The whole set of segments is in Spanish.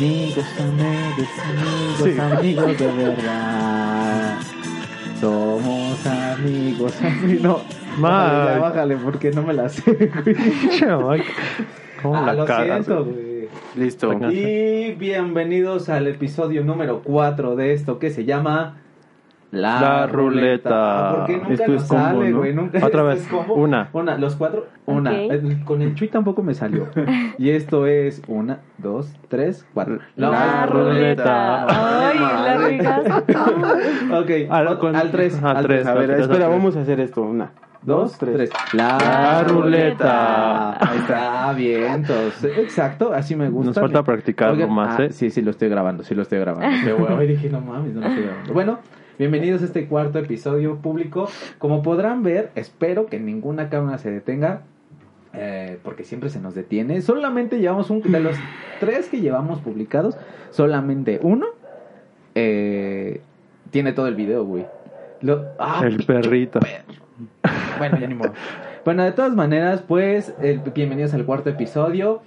Amigos, amigos, amigos, amigos de verdad. Somos amigos, amigos. No, bájale, ya, bájale, porque no me la sé, güey. ¿Cómo Ah, la lo cagas, siento, güey? güey. Listo. Venga. Y bienvenidos al episodio número 4 de esto que se llama La, La Ruleta. Ah, ¿Por qué nunca Esto es combo, sale, ¿no? güey? Nunca Otra vez, es combo. una. Una, los cuatro, una. Eh, Con el Chuy tampoco me salió. y esto es una, dos, tres, cuatro. La ruleta. Ay, la regaste. Ok, Al- al, con- al tres. al al tres, A ver, Tres, espera, tres. vamos a hacer esto. Una, Dos, tres. La, La ruleta. Ahí está, bien. Entonces, exacto, así me gusta. Nos falta practicarlo Oigan, más, ah, ¿eh? Sí, sí, lo estoy grabando, sí lo estoy grabando. Qué. Y dije, no mames, no lo estoy grabando. Bueno, bienvenidos a este cuarto episodio público. Como podrán ver, espero que ninguna cámara se detenga. eh, porque siempre se nos detiene. Solamente llevamos un. De los tres que llevamos publicados, solamente uno eh, tiene todo el video, güey. Lo- ah, El perrito. bueno, ya ni modo. Bueno, de todas maneras, pues, bienvenidos al cuarto episodio.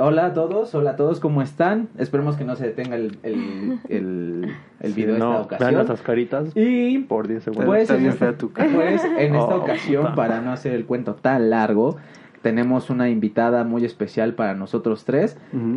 Hola a todos, hola a todos, ¿cómo están? Esperemos que no se detenga el, el, el, el video Sí, no, esta Vean ocasión. nuestras caritas Y por 10 segundos. pues en, esta, pues, en esta Oh, ocasión, puta. para no hacer el cuento tan largo, tenemos una invitada muy especial para nosotros tres.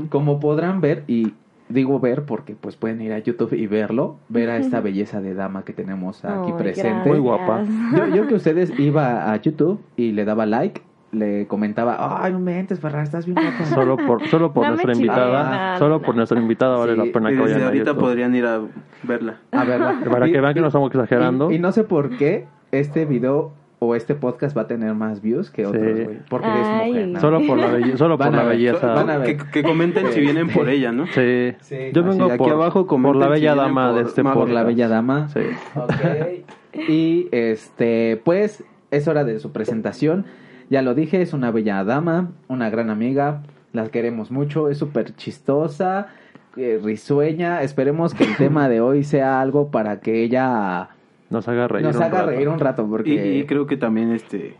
Como podrán ver, y digo ver porque pues pueden ir a YouTube y verlo, ver a esta belleza de dama que tenemos aquí presente. Muy guapa. Yo, yo que ustedes iba a YouTube y le daba like, le comentaba, ay, no mentes, Ferrar, estás bien. Solo por, solo por No me nuestra invitada. solo por nuestra invitada vale Sí, la pena Y que desde vayan a ahorita podrían ir a verla. A verla. Para Y- que vean que no estamos exagerando. Y, y no sé por qué este video o este podcast va a tener más views que otros, Sí. güey. Porque Ay. es mujer. ¿no? Solo por la, belle- solo Van por a la ver, belleza. van a ver. Que, que comenten si vienen por ella, ¿no? Sí. Sí. Yo Así, vengo aquí por, abajo por la si bella vienen dama por- de este más Por la podcast. bella dama. Sí. Ok. Y este, pues, es hora de su presentación. Ya lo dije, es una bella dama, una gran amiga. La queremos mucho, es súper chistosa, eh, risueña. Esperemos que el tema de hoy sea algo para que ella Nos haga reír. nos un haga rato. reír un rato. Y, Porque... y creo que también este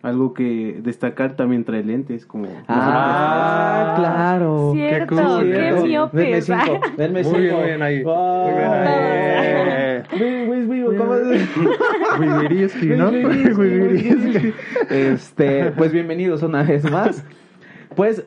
algo que destacar también trae lentes como Ah, claro. Cierto, cool. qué. Denme cinco, denme Muy cinco. bien ahí. Ay. Eh, Luis, Este, pues bienvenidos una vez más. Pues,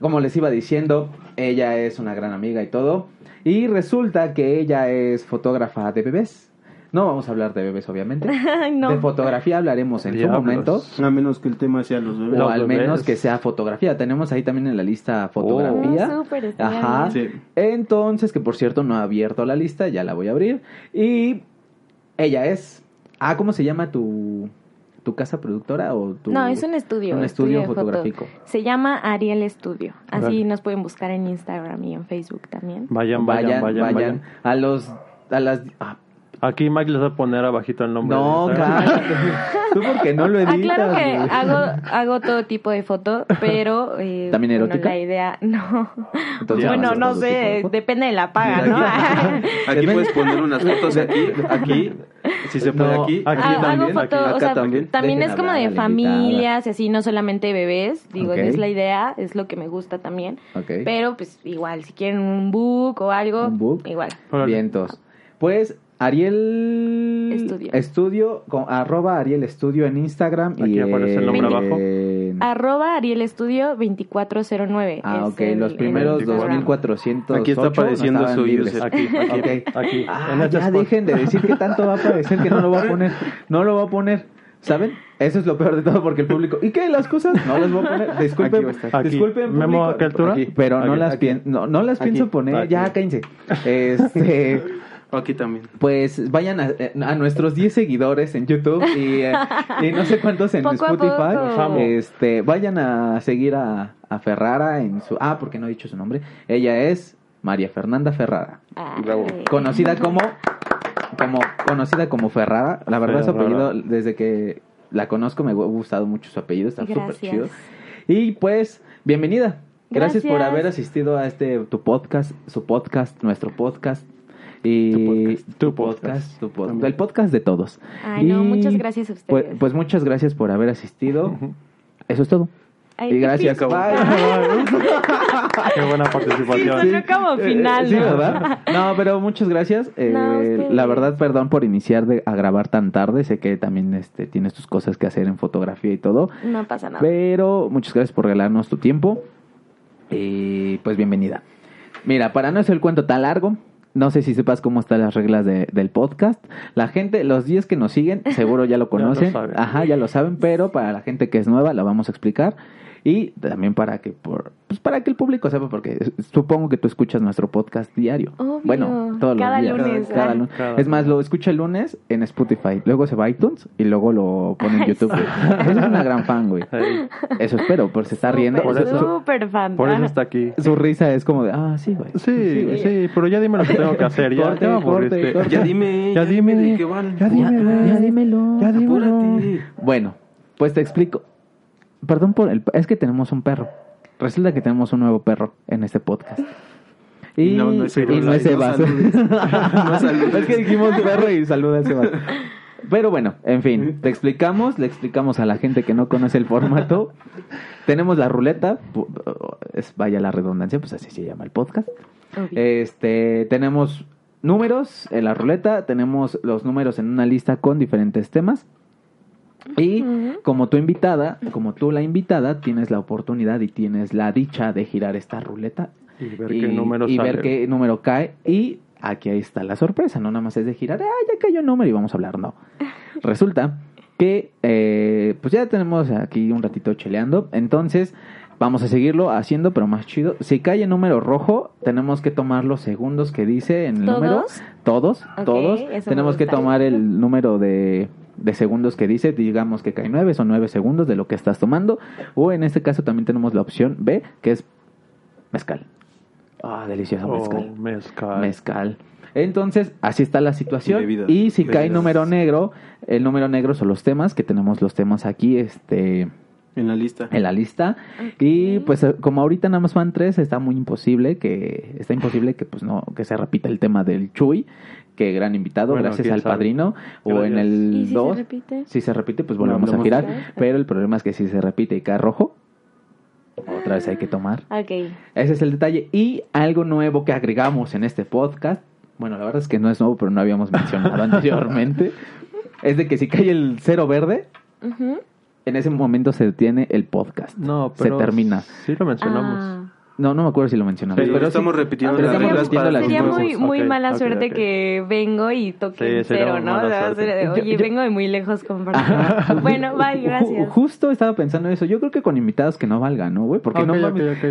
como les iba diciendo, ella es una gran amiga y todo. Y resulta que ella es fotógrafa de bebés. No vamos a hablar de bebés, obviamente. No. De fotografía hablaremos en Diablos. su momento. a menos que el tema sea los bebés. O Los al bebés. menos que sea fotografía. Tenemos ahí también en la lista fotografía. Oh, súper, está Ajá. Sí. Entonces, que por cierto no ha abierto la lista, ya la voy a abrir. Y ella es. Ah, ¿cómo se llama tu, tu casa productora o tu. No, es un estudio. un estudio foto. fotográfico. Se llama Ariel Studio. Así Vale. nos pueden buscar en Instagram y en Facebook también. Vayan, vayan, vayan, vayan. A los. A las. ah, Aquí Mike les va a poner abajito el nombre. no, de cállate. Tú porque no lo editas. Aclaro que güey. hago, hago todo tipo de foto, pero... eh, ¿También bueno, erótica? la idea, no. Entonces, bueno, ¿haces no de sé, depende de la paga, ¿no? Aquí puedes poner unas fotos aquí, aquí, si se puede No, aquí, aquí Ah, hago también, foto, aquí, o acá sea, también. también Dejen es como hablar de familias y así, no solamente bebés, digo, es la idea, es lo que me gusta también. Ok. Pero pues igual, si quieren un book o algo, Un book. igual. Vientos. Pues Ariel Estudio. Estudio, con, arroba Ariel Estudio en Instagram. Aquí y aparece el nombre abajo. en- Arroba Ariel Estudio 2409. Ah, ok, el- los primeros Instagram. 2400. Aquí está apareciendo su user. Aquí, aquí, aquí. Ah, en ya dejen de decir que tanto va a aparecer que no lo va a poner. No lo va a poner. ¿Saben? Eso es lo peor de todo porque el público. ¿Y qué? ¿Las cosas? No las voy a poner. Disculpen. Aquí a. Aquí. Disculpen. Memo. ¿a qué altura? Aquí, pero no Aquí. las, Aquí. pien- no, no las Aquí. pienso poner. Aquí. Ya, cállense. Este. aquí también. Pues vayan a, a nuestros 10 seguidores en YouTube y, eh, y no sé cuántos en Poco a Spotify. Este, vayan a seguir a, a Ferrara en su ah, porque no he dicho su nombre. Ella es María Fernanda Ferrara. Bravo. conocida como como conocida como Ferrara. La verdad su apellido desde que la conozco me ha gustado mucho su apellido, está súper chido. Y pues bienvenida. Gracias, por Gracias. haber asistido a este tu podcast, su podcast, nuestro podcast. Y Tu podcast. tu podcast, podcast. tu podcast, el podcast de todos. Ay, no, Y, muchas gracias a ustedes. Pues, pues muchas gracias por haber asistido. Eso es todo. Ay, y gracias. Bye. Qué buena Sí, participación. sonó como final, Eh, sí, ¿no? ¿verdad? No, pero muchas gracias. Eh, No, la verdad, perdón por iniciar de, a grabar tan tarde. Sé que también este, tienes tus cosas que hacer en fotografía y todo. No pasa nada. Pero muchas gracias por regalarnos tu tiempo. Y pues bienvenida. Mira, para no hacer el cuento tan largo, no sé si sepas cómo están las reglas de- del podcast. La gente, los 10 que nos siguen, seguro ya lo conocen. Ajá, ya lo saben, pero para la gente que es nueva, lo vamos a explicar. Y también para que por, pues para que el público sepa, porque supongo que tú escuchas nuestro podcast diario. Obvio. Bueno, todos Cada los días. lunes, Cada ah. lunes. Cada es más, lo escucha el lunes en Spotify, luego se va a iTunes y luego lo pone en YouTube. güey. Es una gran fan, güey. Ey, Eso espero, porque se está riendo. Por eso- súper fan. por eso está aquí. Su risa es como de, ah, sí, güey. Sí, güey. sí, pero ya dime lo que tengo que hacer. Ya, Corte, corte. Ya dime, Ya dime, ya dime. Ya dímelo. Ya dímelo. Bueno, pues te explico. Perdón por el... Es que tenemos un perro. Resulta que tenemos un nuevo perro en este podcast. Y No, no es y Sebas. no es No Sebas. saludes. No saludes. es que dijimos perro y saluda a Sebas. Pero bueno, en fin, te explicamos, le explicamos a la gente que no conoce el formato. Tenemos la ruleta, es, vaya la redundancia, pues así se llama el podcast. Obvio. Este, tenemos números en la ruleta, tenemos los números en una lista con diferentes temas. Y como tu invitada, como tú la invitada, tienes la oportunidad y tienes la dicha de girar esta ruleta Y ver y, qué número y sale. ver qué número cae. Y aquí ahí está la sorpresa, no nada más es de girar, ah, ya cayó un número y vamos a hablar, no. Resulta que eh, pues ya tenemos aquí un ratito cheleando, entonces vamos a seguirlo haciendo, pero más chido. Si cae el número rojo, tenemos que tomar los segundos que dice en el ¿Todos? número. Todos, todos. Tenemos que tomar el número de, de segundos que dice, digamos que cae 9, son 9 segundos de lo que estás tomando. O en este caso también tenemos la opción B, que es mezcal. Ah, delicioso Oh, mezcal. mezcal. Mezcal. Entonces, así está la situación. Y si cae número negro, el número negro son los temas, que tenemos los temas aquí este, En la lista. en la lista. Y pues eh, como ahorita nada más van tres, está muy imposible que, está imposible que pues no, que se repita el tema del Chuy, que gran invitado, Bueno, gracias al sabe. padrino. O en Gracias. ¿Y el si se 2, repite? si se repite, pues No volvemos a girar. Pero el problema es que si se repite y cae rojo, otra vez hay que tomar. Ok. Ese es el detalle. Y algo nuevo que agregamos en este podcast, bueno, la verdad es que no es nuevo, pero no habíamos mencionado anteriormente, es de que si cae el cero verde, en ese momento se detiene el podcast. No, se pero termina. Sí lo mencionamos. Ah. No, no me acuerdo si lo mencionamos. Pero pero estamos sí. repitiendo pero las estamos reglas repitiendo para las Sería muy, muy mala suerte que vengo y toque Sí, sería cero, ¿no? O sea, sería de, Oye, yo- vengo de muy lejos compartiendo. Ajá. bueno, bye, Ju- gracias. Justo estaba pensando eso. Yo creo que con invitados que no valgan, ¿no, güey? Porque no.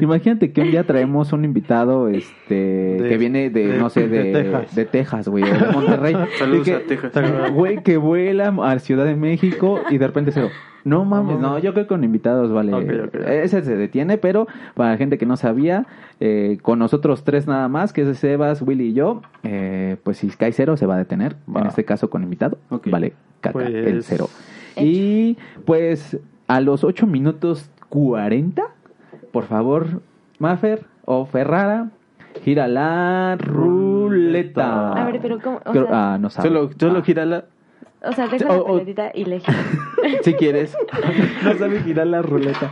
Imagínate que un día traemos un invitado este De- que viene de, de- no sé, de, de Texas. de Texas, güey, de Monterrey. Saludos que- a Texas. Güey, que vuela a Ciudad de México y de repente cero. No mames, No yo creo que con invitados vale. Ok, ok. Ese se detiene, pero para la gente que no sabía, eh, con nosotros tres nada más, que es Sebas, Willy y yo, eh, pues si cae cero se va a detener. Va. En este caso con invitado, Ok. vale, caca, Pues- el cero. Hecho. Y pues a los 8 minutos 40, por favor, Maffer o Ferrara, gira la ruleta. A ver, pero ¿cómo? O sea, ah, no sabe. Solo, solo Ah. girala. O sea deja la pelotita y le si quieres. no sabe girar la ruleta.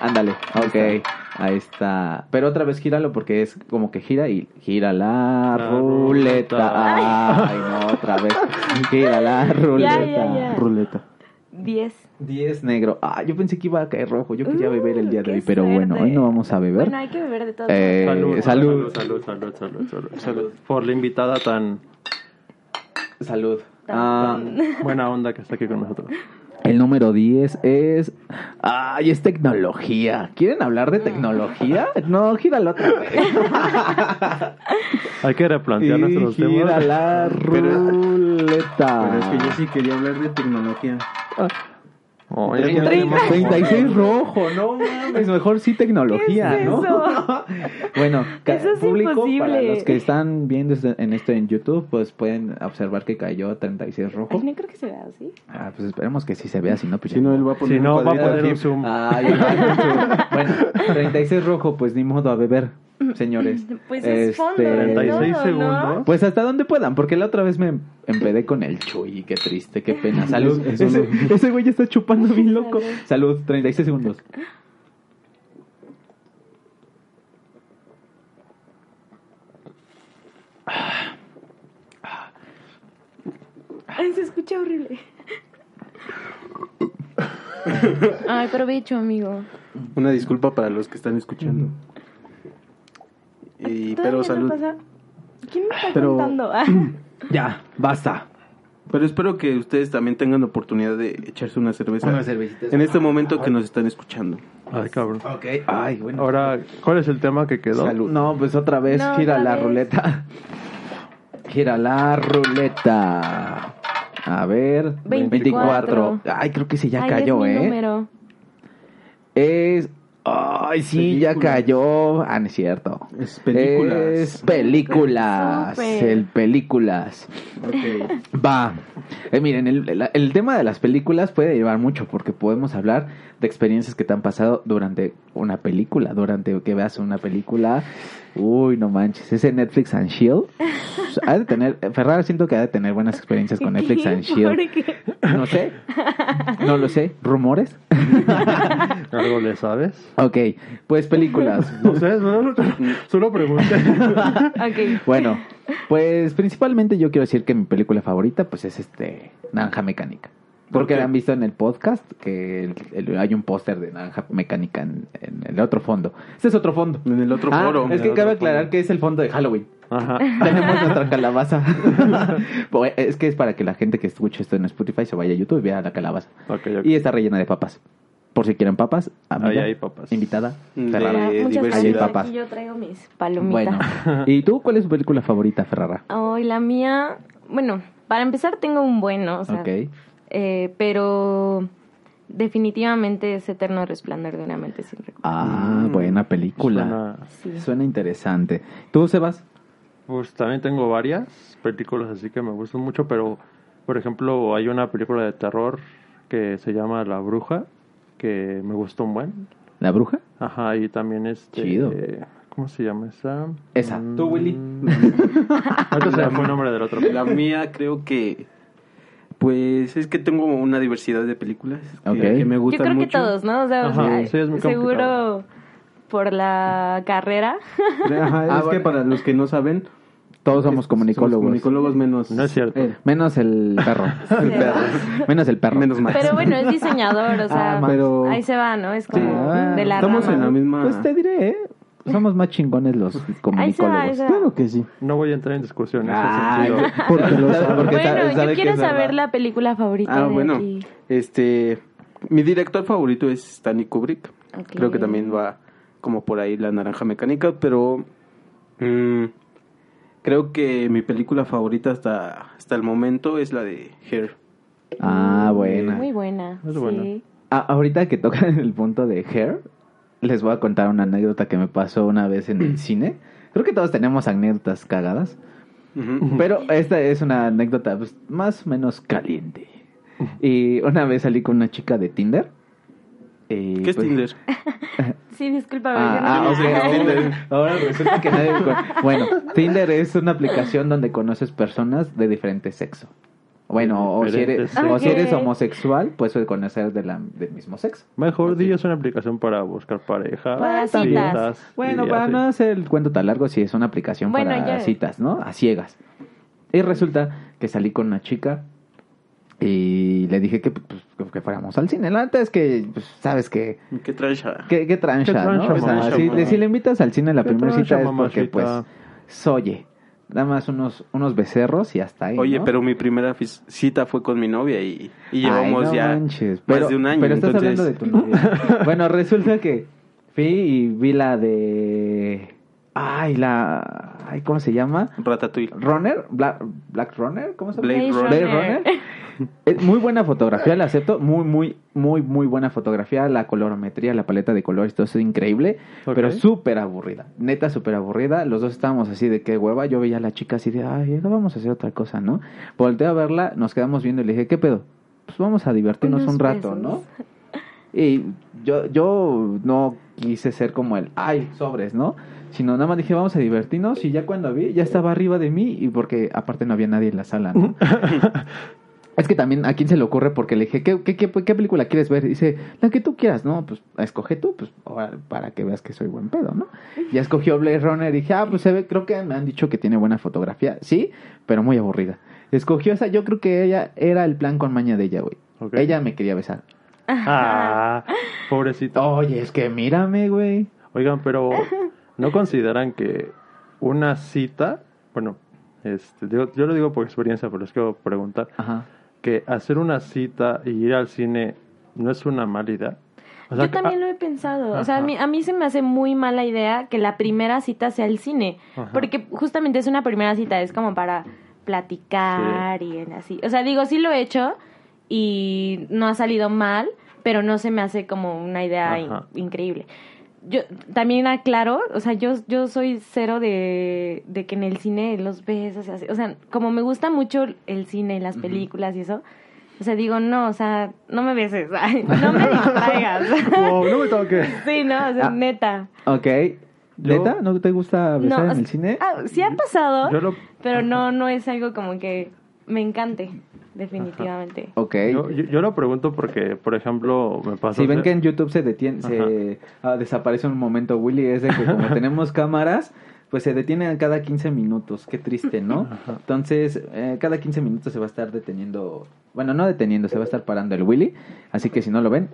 Ándale, ok. Ahí está. Pero otra vez gíralo porque es como que gira y gira la, La ruleta. ruleta. Ay, no, otra vez. Gira la ruleta. ya, ya. Ruleta. Diez. 10 negro. Ah, yo pensé que iba a caer rojo. Yo quería Uh, beber el día de hoy, pero bueno, hoy no vamos a beber. Bueno, hay que beber de todo. Eh, Salud, salud. salud, salud, salud, salud, salud. Por la invitada tan Salud. Ah, buena onda que está aquí con nosotros. el número 10 es. Ay, es tecnología. ¿Quieren hablar de tecnología? No, gíralo otra vez. Hay que replantear nuestros gira temas. la ruleta. Pero es que yo sí quería hablar de tecnología. Oh, ya Treinta- tenemos- 36 rojo, no mames, mejor sí tecnología, ¿Qué es ¿no? eso? bueno, Eso es público, para los que están viendo este- en esto en YouTube, pues pueden observar que cayó 36 rojo. Ay, no creo que se vea así. Ah, pues esperemos que sí se vea, si no, pues Si no, él va a poner Si no, un va a poner un zoom. Ay, bueno, 36 rojo, pues ni modo a beber, señores. Pues es este, 36 segundos. Pues hasta donde puedan, porque la otra vez me empedé con el chuy. Qué triste, qué pena. Salud. Ese, güey ya está chupando bien loco. Salud, 36 segundos. Ay, se escucha horrible. Ay, provecho, amigo. Una disculpa para los que están escuchando. Y, ¿Todavía pero salud. pasa? ¿Quién me está Pero- contando? Ah, Ya, basta. Pero espero que ustedes también tengan oportunidad de echarse una cerveza. Unas cervecitas. En este momento que nos están escuchando. Ay, cabrón. Ok. Ay, bueno. Ahora, ¿cuál es el tema que quedó? Salud. No, pues otra vez No, gira otra la vez. ruleta. Gira la ruleta. A ver, 24. Ay, creo que sí ya ay, cayó, es mi ¿eh? número. Es Ay, sí, ya cayó. Ah, no es cierto. Es películas. Es películas. El películas. Va. Eh, miren, el, el- el tema de las películas puede llevar mucho porque podemos hablar de experiencias que te han pasado durante una película, durante que veas una película. Uy, no manches, ese Netflix and Shield. Ha de tener, Ferrara siento que ha de tener buenas experiencias con Netflix and Shield. ¿Por qué? No sé. No lo sé. ¿Rumores? ¿Algo le sabes? Ok, pues películas. No sé, solo, solo pregunté. Ok. Bueno, pues principalmente yo quiero decir que mi película favorita pues es este Naranja Mecánica. ¿Por Porque qué? han visto en el podcast que el- el- hay un póster de Naranja Mecánica en, en el otro fondo. Este es otro fondo. En el otro Ah, foro. es que cabe aclarar fondo. que es el fondo de Halloween. Ajá. Tenemos nuestra calabaza. Pues, es que es para que la gente que escuche esto en Spotify se vaya a YouTube y vea la calabaza. Y está rellena de papas. Por si quieren papas, amiga, Ahí hay papas. invitada, De- Ferrara. Eh, Muchas gracias. Papas. Aquí yo traigo mis palomitas. Bueno, ¿y tú cuál es tu película favorita, Ferrara? Ay, la mía, bueno, para empezar tengo un bueno, o sea, ok. Eh, pero definitivamente es Eterno Resplandor de una mente sin recuerdo. Ah, Mm, buena película. Suena- Sí. Suena interesante. ¿Tú, Sebas? Pues también tengo varias películas así que me gustan mucho, pero por ejemplo hay una película de terror que se llama La Bruja, que me gustó un buen. ¿La bruja? Ajá, y también este... Chido. ¿Cómo se llama esa? Esa. Mm, ¿Tú, Willy? Ahorita se me fue el nombre del otro. La mía creo que... Pues es que tengo una diversidad de películas que, Ok. que me Yo gustan creo que todos, ¿no? O sea, o Ajá, sea, sí, es muy seguro por la carrera. Ajá, es Ah, que bueno. para los que no saben... Todos somos somos comunicólogos. comunicólogos menos... No es cierto. Menos el perro. El perro. Menos el perro. Menos mal. Pero bueno, es diseñador, o sea, Ah, pero- ahí se va, ¿no? Es como ah, de la estamos rama. en la misma... Pues te diré, ¿eh? Somos más chingones los comunicólogos. Claro que sí. No voy a entrar en discusión en ese Ay, sentido. Porque lo ¿Sabe? Porque bueno, sabe- sabe yo quiero saber la película favorita Ah, de bueno. aquí. Este... Mi director favorito es Stanley Kubrick. Creo que también va como por ahí la naranja mecánica, pero mm, creo que mi película favorita hasta, hasta el momento es la de Hair. Ah, buena. Muy buena. Es sí. buena. Ah, ahorita que tocan el punto de Hair, les voy a contar una anécdota que me pasó una vez en el cine. Creo que todos tenemos anécdotas cagadas. Pero esta es una anécdota pues, más o menos caliente. Y una vez salí con una chica de Tinder. y, ¿Qué es pues, Tinder? Sí, disculpa. Ah, no- ah, ok, Ah. Tinder. Ahora resulta que nadie... Bueno, Tinder es una aplicación donde conoces personas de diferente sexo. Bueno, o si, eres, o si eres homosexual, pues puedes conocer de la, del mismo sexo. Mejor di es una aplicación para buscar pareja. Para citas. Bueno, para así. no hacer el cuento tan largo, sí es una aplicación Bueno, para ya. citas, ¿no? A ciegas. Y resulta que salí con una chica y le dije que, pues, que fuéramos al cine. La neta es que, pues, sabes que... ¿Qué ah? Qué, qué trancha, Qué trancha, ¿no? O sea, mamá. si, Mamá. si le invitas al cine la primera trancha, cita es porque, pues, mamacita. Nada más unos, unos becerros y hasta ahí, Oye, ¿no? pero mi primera cita fue con mi novia y, y llevamos Ay, no ya manches. más Pero, de un año. Pero estás entonces... hablando de tu novia. bueno, resulta que fui y vi la de... Ay, la... Ay, ¿cómo se llama? Ratatouille. Runner, Black, Black Runner, ¿cómo se llama? Blade Blade Runner. Blade Runner. Es muy buena fotografía, la acepto. Muy, muy, muy, muy buena fotografía. La colorometría, la paleta de colores, todo eso es increíble. Pero súper aburrida. Neta, súper aburrida. Los dos estábamos así de qué hueva. Yo veía a la chica así de, ay, no vamos a hacer otra cosa, ¿no? Volteé a verla, nos quedamos viendo y le dije, ¿qué pedo? Pues vamos a divertirnos Unos un rato. ¿no? Y yo, yo no quise ser como el, ay, sobres, ¿no? Sino nada más dije, vamos a divertirnos. Y ya cuando vi, ya estaba arriba de mí. Y porque aparte no había nadie en la sala, ¿no? Es que también a quién se le ocurre porque le dije, ¿qué, qué, qué, qué película quieres ver? Y dice, la que tú quieras, ¿no? Pues escoge tú, pues para que veas que soy buen pedo, ¿no? Ya escogió Blade Runner y dije, ah, pues se ve, creo que me han dicho que tiene buena fotografía, sí, pero muy aburrida. Escogió esa, yo creo que ella era el plan con maña de ella, güey. Ella me quería besar. Ah, pobrecito. Oye, es que mírame, güey. Oigan, pero ¿no consideran que una cita, bueno, este, yo, yo lo digo por experiencia, pero les quiero preguntar, Ajá. Que hacer una cita y ir al cine no es una mala idea? O sea, Yo también lo he pensado. O sea, a mí, a mí se me hace muy mala idea que la primera cita sea el cine. Ajá. Porque justamente es una primera cita, es como para platicar y en así. O sea, digo, sí lo he hecho y no ha salido mal, pero no se me hace como una idea in- increíble. Yo también aclaro, o sea, yo, yo soy cero de, de que en el cine los así. O sea, como me gusta mucho el cine, las películas y eso, o sea, digo, no, o sea, no me beses, ay, no me distraigas. Wow, no me toques. Sí, no, o sea, Ah. neta. Ok. ¿Neta? ¿No te gusta besar No, en o el cine? ah, sí ha pasado, Yo lo, pero no, no es algo como que me encante, definitivamente. Ok. yo, yo- yo lo pregunto porque, por ejemplo, me pasó... Si ven que en YouTube se detiene, se ah, desaparece un momento Willy, es de que como tenemos cámaras, pues se detienen cada 15 minutos. Qué triste, ¿no? Entonces, eh, cada 15 minutos se va a estar deteniendo, bueno, no deteniendo, se va a estar parando el Willy. Así que si no lo ven,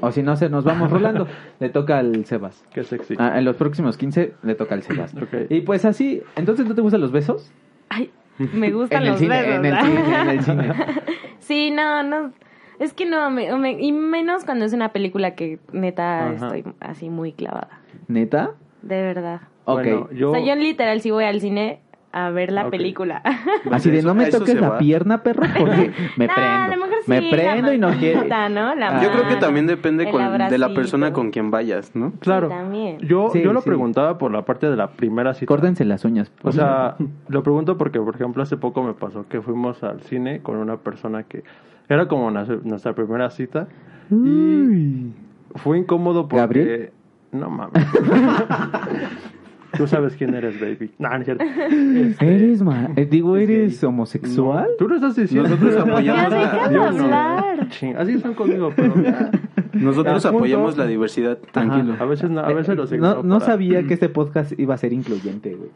o si no, se nos vamos rolando. Le toca al Sebas. Qué sexy. Ah, en los próximos 15 le toca al Sebas. Ok. Y pues así, entonces ¿no te gustan los besos? Ay, me gustan los cine, besos. en el cine, en el cine. sí, no, no. Es que no, me- me- y menos cuando es una película que neta Ajá. estoy así muy clavada. ¿Neta? De verdad. Ok. Bueno, yo... O sea, yo literal sí voy al cine a ver la Ok. película. Así de no me toques la va. pierna, perro, porque me Nah, prendo. a lo mejor sí, me la prendo y no quiero. Yo creo que también depende con- de la persona con quien vayas, ¿no? Claro. Sí, también. Yo, Sí, yo lo preguntaba por la parte de la primera cita. Córdense las uñas. O sea, lo pregunto porque, por ejemplo, hace poco me pasó que fuimos al cine con una persona que era como nuestra primera cita y fue incómodo porque... ¿Gabriel? No mames. Tú sabes quién eres, baby. No, no es cierto. Este, ¿Eres ma- eh, digo, eres homosexual? Tú lo estás diciendo. Nosotros Ya apoyamos no. hablar. Ching, Así están conmigo, pero... ya. Nosotros apoyamos la diversidad, tranquilo. A veces no, a veces los no, ignoro no para- sabía que este podcast iba a ser incluyente, güey.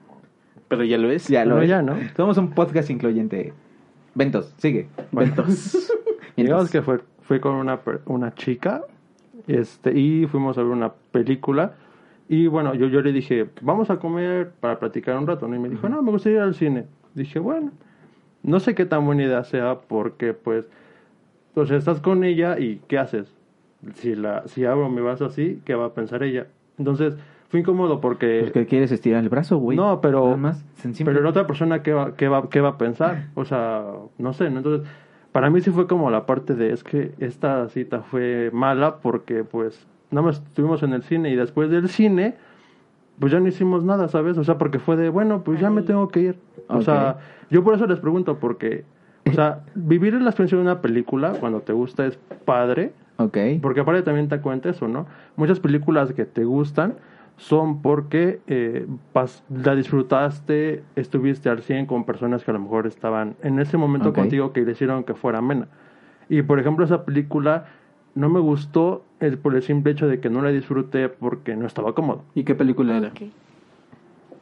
Pero ya lo es. Ya lo No, es. ya, ¿no? Somos un podcast incluyente. Ventos, sigue. Ventos. Digamos que fue, fue con una, per- una chica este y fuimos a ver una película y bueno, yo, yo le dije, vamos a comer para platicar un rato, ¿no? Y me dijo, no, me gustaría ir al cine. Dije, bueno, no sé qué tan buena idea sea porque pues, o sea, estás con ella y ¿qué haces? Si, la, si abro mi vaso así, ¿qué va a pensar ella? Entonces, fue incómodo porque... Porque quieres estirar el brazo, güey. No, pero- Nada más. Pero la otra persona, ¿qué va, qué, va, ¿qué va a pensar? O sea, no sé, ¿no? Entonces, para mí sí fue como la parte de, es que esta cita fue mala porque, pues, nada más estuvimos en el cine y después del cine, pues ya no hicimos nada, ¿sabes? O sea, porque fue de, bueno, pues ya me tengo que ir. O sea, yo por eso les pregunto, porque, o sea, vivir en la experiencia de una película cuando te gusta es padre, Ok. porque aparte también te cuenta eso, ¿no? Muchas películas que te gustan son porque eh, pas- la disfrutaste, estuviste al 100 con personas que a lo mejor estaban en ese momento contigo que le hicieron que fuera amena. Y por ejemplo, esa película no me gustó el, por el simple hecho de que no la disfruté porque no estaba cómodo. ¿Y qué película era? Ok.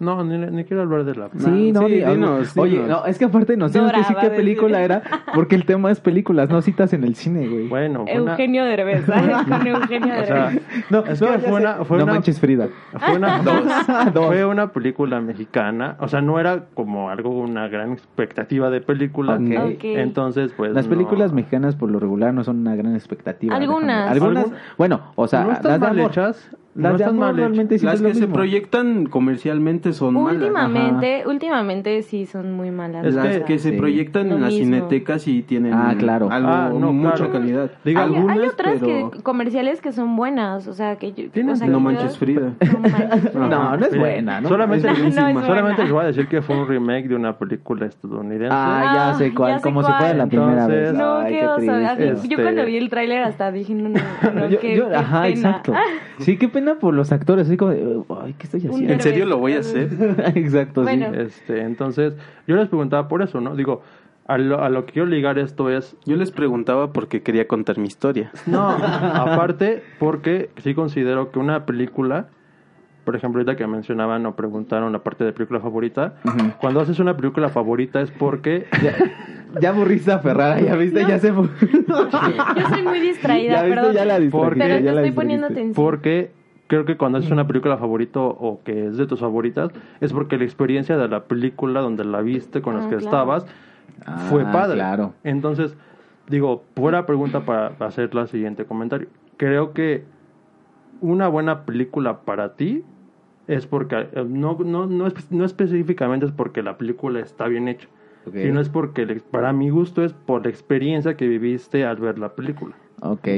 No, ni, ni quiero hablar de la... Sí, No, no, sí, di- dinos, Oye, dinos. no, es que aparte nos tienes que decir qué decir. película era, porque el tema es películas, no citas en el cine, güey. Bueno, fue una, Eugenio Derbez, ¿sabes? Con Eugenio o sea, Derbez. no, es que fue una- fue no una- manches Frida. Fue una, Dos. fue una película mexicana, o sea, no era como algo, una gran expectativa de película. Ok. Ok. Entonces, pues. Las no. películas mexicanas por lo regular no son una gran expectativa. Algunas. déjame- Algunas, bueno, o sea, no las están mal hechas. Las no de están amor realmente siempre Las es lo que se proyectan comercialmente son malas. Últimamente, últimamente sí son muy malas. Es Las que- que, se sí. proyectan Lo en las mismo. cinetecas y tienen Ah, claro. algo, Ah, no, mucha claro. calidad. Digo, hay, hay Algunas, otras pero que comerciales que son buenas, o sea, que yo, o sea, No que manches yo- Frida. No manches. No, no es buena, ¿no? Solamente. No es solamente buena. les voy a decir que fue un remake de una película estadounidense. Ah, ya Ah, sé cuál, ya sé como si cuál. fuera la primera vez. No, Ay, qué triste. Este- Yo cuando vi el tráiler hasta dije, no, no, no, ajá, pena. exacto. Sí, qué pena por los actores, así como de, ay, ¿qué estoy haciendo? ¿En serio lo voy a hacer? exacto, Bueno. sí. Este, entonces, yo les preguntaba por eso, ¿no? Digo, a lo, a lo que quiero ligar esto es. Yo les preguntaba porque quería contar mi historia. No, aparte, porque sí considero que una película por ejemplo, ahorita que mencionaban o preguntaron la parte de película favorita, cuando haces una película favorita es porque Ya, ya aburriste a Ferrara, ya viste, ya se. Yo soy muy distraída, Ya viste, perdón. ya la distrajiste, Porque- pero te ya la estoy poniendo distrajiste. atención. porque creo que cuando haces una película favorita o que es de tus favoritas es porque la experiencia de la película donde la viste con las Ah, que claro. estabas Ah, fue padre. claro. Entonces, digo, fuera pregunta para hacer la siguiente comentario. Creo que una buena película para ti es porque eh, no, no, no, no específicamente es porque la película está bien hecha, Ok. sino es porque para mi gusto es por la experiencia que viviste al ver la película. Ok.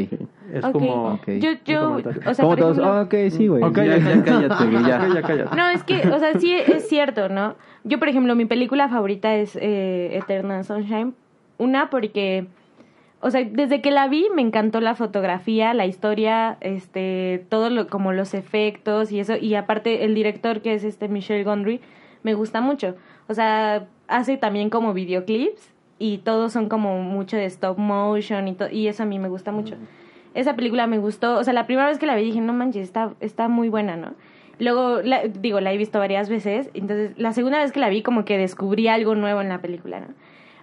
Es Ok. como Ok. Yo, yo, comentario. o sea, Como por todos, ejemplo- ok, sí, güey. Ok, Ya, ya, ya, cállate, güey, ya. Cállate. No, es que, o sea, sí es cierto, ¿no? Yo, por ejemplo, mi película favorita es eh, Eternal Sunshine. Una porque, o sea, desde que la vi me encantó la fotografía, la historia, este, todo lo, como los efectos y eso. Y aparte el director que es este Michel Gondry me gusta mucho. O sea, hace también como videoclips y todos son como mucho de stop motion y, to- y eso a mí me gusta mucho. Esa película me gustó, o sea, la primera vez que la vi dije, no manches, está, está muy buena, ¿no? Luego, la- digo, la he visto varias veces, entonces la segunda vez que la vi como que descubrí algo nuevo en la película, ¿no?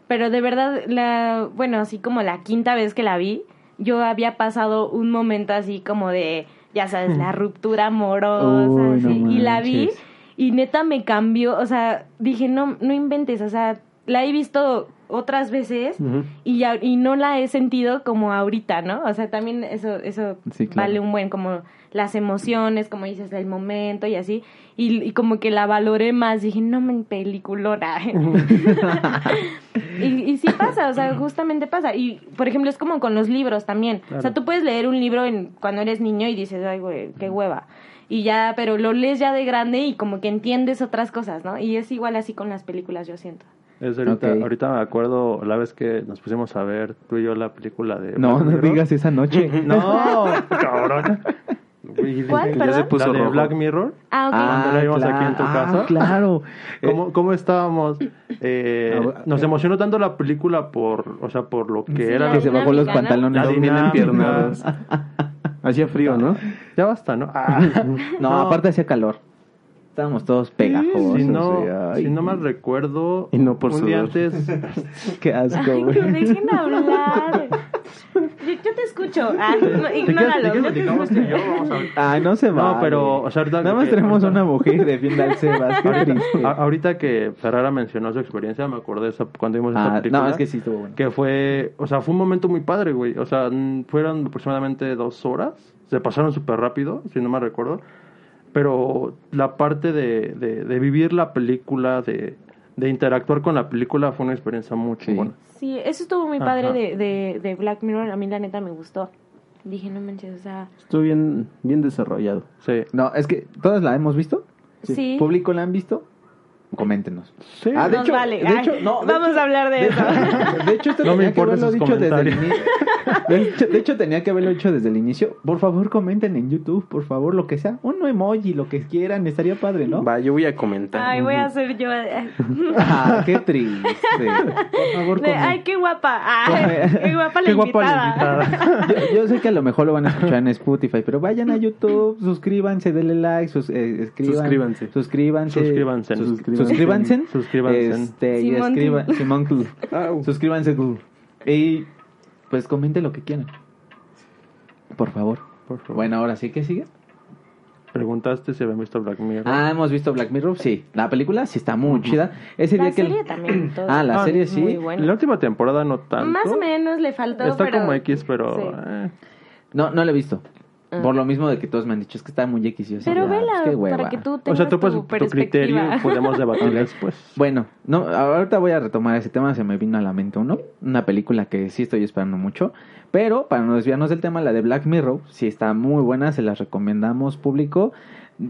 Pero de verdad, la, bueno, así como la quinta vez que la vi, yo había pasado un momento así como de, ya sabes, la ruptura amorosa, Uy, no así, y la vi y neta me cambió, o sea, dije, no, no inventes, o sea, la he visto otras veces y, ya, y no la he sentido como ahorita, ¿no? O sea, también eso, eso Sí, claro. vale un buen, como las emociones, como dices, el momento y así. Y, y como que la valoré más, dije, no me peliculona. y, y sí pasa, o sea, justamente pasa. Y, por ejemplo, es como con los libros también. O sea, tú puedes leer un libro en, cuando eres niño y dices, ay, güey, qué hueva. Y ya, pero lo lees ya de grande y como que entiendes otras cosas, ¿no? Y es igual así con las películas, yo siento. Es ahorita, Ok. ahorita me acuerdo la vez que nos pusimos a ver tú y yo la película de No, Black no Mirror. digas esa noche. No. cabrón. ¿Cuál? Ya se puso la de. Black Mirror. Ah, ok. Cuando la vimos aquí en tu ah, casa. claro. ¿Cómo, cómo estábamos? Eh, Ah, nos emocionó tanto la película por, o sea, por lo que Sí, era. Que se bajó los ¿no? pantalones. La Bien dinámica. empiernados. Hacía frío, ¿no? Ya basta, ¿no? Ah. No, aparte hacía calor. Estábamos todos pegajosos. si no, y, ay, si no mal recuerdo, Y no por un día sudor. antes Qué asco, Ay, güey. dejen hablar. Yo, yo te escucho. Ah, ¿De ignóralo. de qué yo te platicamos tú y yo? escucho. Vamos a- Ay, no se va. No, pero, o sea, ahorita Nada más que- tenemos ahorita- una mujer y defienda al Sebas. A- ahorita que Ferrara mencionó su experiencia, me acordé de esa, cuando vimos esta Ah, película. no, es que sí estuvo bueno. Que fue, o sea, fue un momento muy padre, güey. O sea, fueron aproximadamente dos horas. Se pasaron súper rápido, si no me recuerdo. Pero la parte de, de, de vivir la película, de, de interactuar con la película, fue una experiencia muy chingona. Sí, eso estuvo muy padre de, de Black Mirror. A mí, la neta, me gustó. Dije, no manches, o sea. Estuvo bien, bien desarrollado. Sí. No, es que todas la hemos visto. Sí. ¿Público la han visto? Coméntenos. Sí. Ah, de Nos hecho, vale. de Ay, hecho, no, de vamos hecho- a hablar de, de eso. De hecho, esto No me tenía que haberlo dicho desde el inicio. De hecho, de hecho, tenía que haberlo dicho desde el inicio. Por favor, comenten en YouTube, por favor, lo que sea. Un emoji, lo que quieran, estaría padre, ¿no? Va, yo voy a comentar. Ay, voy a hacer yo. Ah, qué triste. Por favor, De, comenten. ay, qué guapa. Ay, qué guapa la Qué guapa la invitada. Yo, yo sé que a lo mejor lo van a escuchar en Spotify, pero vayan a YouTube, suscríbanse, denle like, sus, eh, escriban, Suscríbanse. suscríbanse, Suscríbanse. sus- Suscríbanse. Suscríbanse, Suscríbanse. este, y escriban. Simón suscríbanse Club. y pues comenten lo que quieran, por favor. Por favor. Bueno, ahora sí que sigue. Preguntaste si habían visto Black Mirror. Ah, hemos visto Black Mirror, sí. La película sí está muy chida. Ese La día que serie también. todo Ah, la está serie sí. Muy buena. La última temporada no tanto. Más o menos le faltó. Está pero... como X, pero... Sí. eh. no, no la he visto. Ah. Por lo mismo de que todos me han dicho es que está muy X y yo así, Pero ah, pues, vela qué hueva. para que tú O tengas sea, tú pues, tu tu criterio podemos debatir después. Bueno, no, ahorita voy a retomar ese tema, se me vino a la mente uno, una película que sí estoy esperando mucho, pero para no desviarnos del tema, la de Black Mirror, sí está muy buena, se las recomendamos público,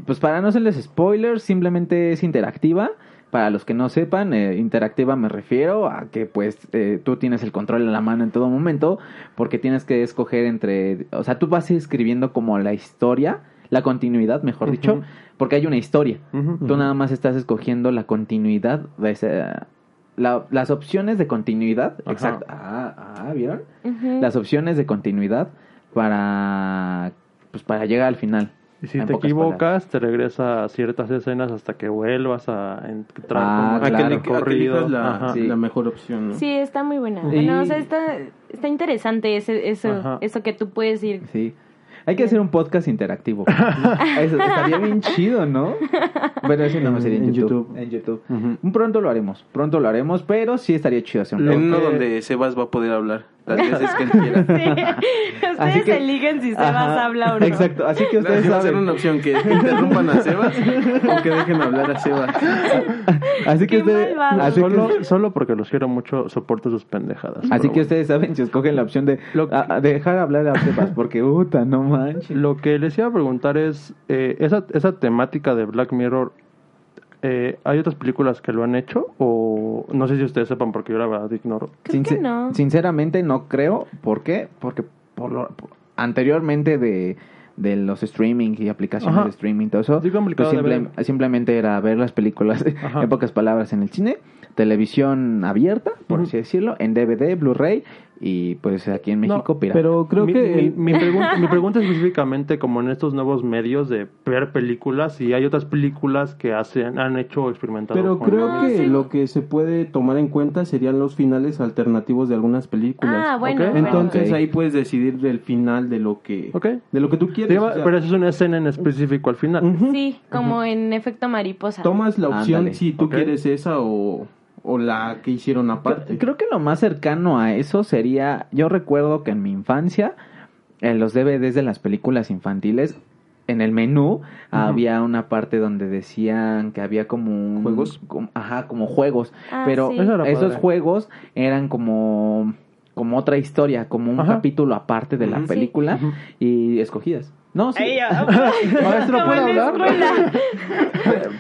pues para no hacerles spoilers, simplemente es interactiva, para los que no sepan, eh, interactiva me refiero a que pues eh, tú tienes el control en la mano en todo momento, porque tienes que escoger entre, o sea, tú vas escribiendo como la historia, la continuidad, mejor dicho, porque hay una historia. Ujú, Tú nada más estás escogiendo la continuidad de esa... la- las opciones de continuidad, Ajá. exacto. Ah, ah, ¿vieron? Las opciones de continuidad para pues para llegar al final. Y si En te equivocas, te regresa a ciertas escenas hasta que vuelvas a entrar Ah, como A en que, el le, a que recorrido. elijas la, Ajá. Sí. la mejor opción, ¿no? Sí, está muy buena. Y- No, o sea, está, está interesante ese, eso, Ajá. eso que tú puedes ir. Sí. Hay que hacer un podcast interactivo. Eso estaría bien chido, ¿no? Bueno, ese no En- sería en, en YouTube. YouTube. En YouTube. Ujú. Pronto lo haremos. Pronto lo haremos, pero sí estaría chido hacer un En podcast. uno que- donde Sebas va a poder hablar las veces que él quiera. Sí. Ustedes que- eligen si se Ajá. vas a hablar o no. Exacto. Así que ustedes Ustedes va a ser saben. una opción que interrumpan a Sebas o que dejen hablar a Sebas. Así que Qué ustedes. Así que, Solo, solo porque los quiero mucho, soporto sus pendejadas. así que ustedes saben si escogen la opción de Lo- a- a dejar hablar a Sebas, porque puta, no manches. Lo que les iba a preguntar es, eh, esa, esa temática de Black Mirror, eh, ¿hay otras películas que lo han hecho? O no sé si ustedes sepan porque yo la verdad ignoro. Creo que Sincer- no. Sinceramente no creo. ¿Por qué? Porque por lo, por- anteriormente de, de los streaming y aplicaciones Ajá. de streaming todo eso, Sí, pues simple- simplemente era ver las películas, en pocas palabras, en el cine, televisión abierta, por así decirlo, en DVD, Blu-ray y pues aquí en No, México pirata. Pero creo mi, que... mi, mi pregunta, mi pregunta específicamente como en estos nuevos medios de ver películas y hay otras películas que hacen, han hecho experimentado Pero con creo lo que sí. lo que se puede tomar en cuenta serían los finales alternativos de algunas películas. Ah, bueno. Ok. bueno. Entonces ahí puedes decidir el final de lo que Ok. de lo que tú quieres. Sí, o sea, pero eso es una escena en específico al final. Sí, como en efecto mariposa. Tomas la opción Ándale. si tú quieres esa o, o la que hicieron aparte. Creo que lo más cercano a eso sería, yo recuerdo que en mi infancia, en los DVDs de las películas infantiles, en el menú había una parte donde decían que había como un... ¿Juegos? como- ajá, como juegos. Ah, pero sí. Eso era esos padre. juegos eran como como otra historia, como un Ajá. capítulo aparte de la película y escogidas. No, sí. Maestro, ¿puedo hablar?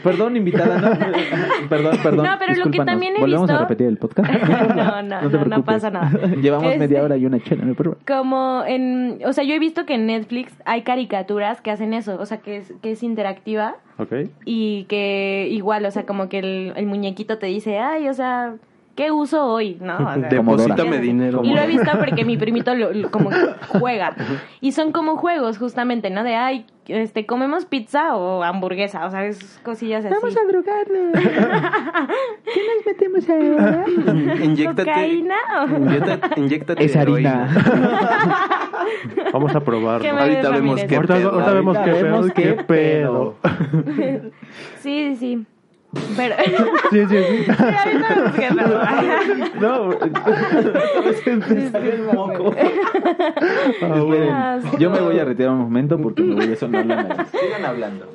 perdón, invitada. No, perdón, perdón. No, pero lo que también he Volvemos a repetir el podcast. No, no, no, pasa nada. Llevamos Este- media hora y una chela, no. Como en, o sea, yo he visto que en Netflix hay caricaturas que hacen eso, o sea, que es, que es interactiva Ok. y que igual, o sea, como que el, el muñequito te dice, ay, o sea, ¿qué uso hoy? ¿No? O sea. Deposítame dinero. Y lo he visto porque mi primito lo, lo- como que juega. Y son como juegos, justamente, ¿no? De, ay, este, comemos pizza o hamburguesa, o sea, es cosillas así. drogarnos. ¿Qué nos metemos ahora? Inyéctate. ¿Cocaína? Inyéctate, inyéctate Es harina. heroína. Vamos a probarlo. ¿Qué me Ahorita vemos qué pedo. ahorita vemos qué pedo. qué qué pedo. Sí, sí, sí. Pero... Sí, sí, sí. Pedo. No, Ah, bueno. Ah, yo me voy a retirar un momento porque me voy a sonar la nariz. Sigan hablando.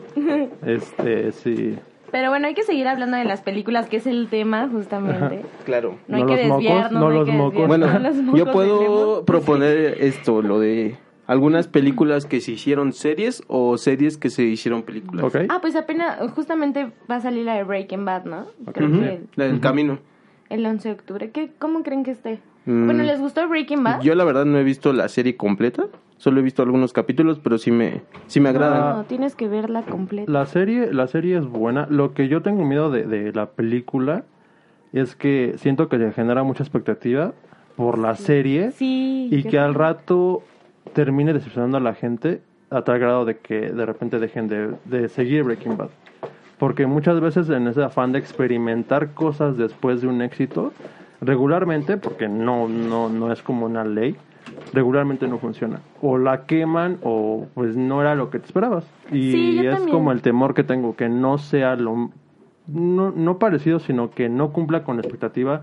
Este, sí. Pero bueno, hay que seguir hablando de las películas, que es el tema, justamente. Claro. No hay No que los mocos, desviarnos, no no los mocos. Bueno, No yo puedo proponer esto, lo de algunas películas que se hicieron series o series que se hicieron películas. Ok. Ah, pues apenas, justamente va a salir la de Breaking Bad, ¿no? Creo Ujú, que el, La del camino. el 11 de octubre. ¿Qué, ¿Cómo creen que esté? Mm. Bueno, ¿les gustó Breaking Bad? Yo la verdad no he visto la serie completa, solo he visto algunos capítulos, pero sí me, sí me agradan. No, tienes que verla completa. La serie, la serie es buena. Lo que yo tengo miedo de, de la película es que siento que le genera mucha expectativa por la serie Sí. y que al rato termine decepcionando a la gente a tal grado de que de repente dejen de, de seguir Breaking Bad. Porque muchas veces en ese afán de experimentar cosas después de un éxito, regularmente, porque no, no, no es como una ley, regularmente no funciona. O la queman o pues no era lo que te esperabas. Y Sí, es también. como el temor que tengo, que no sea lo... No, no parecido, sino que no cumpla con la expectativa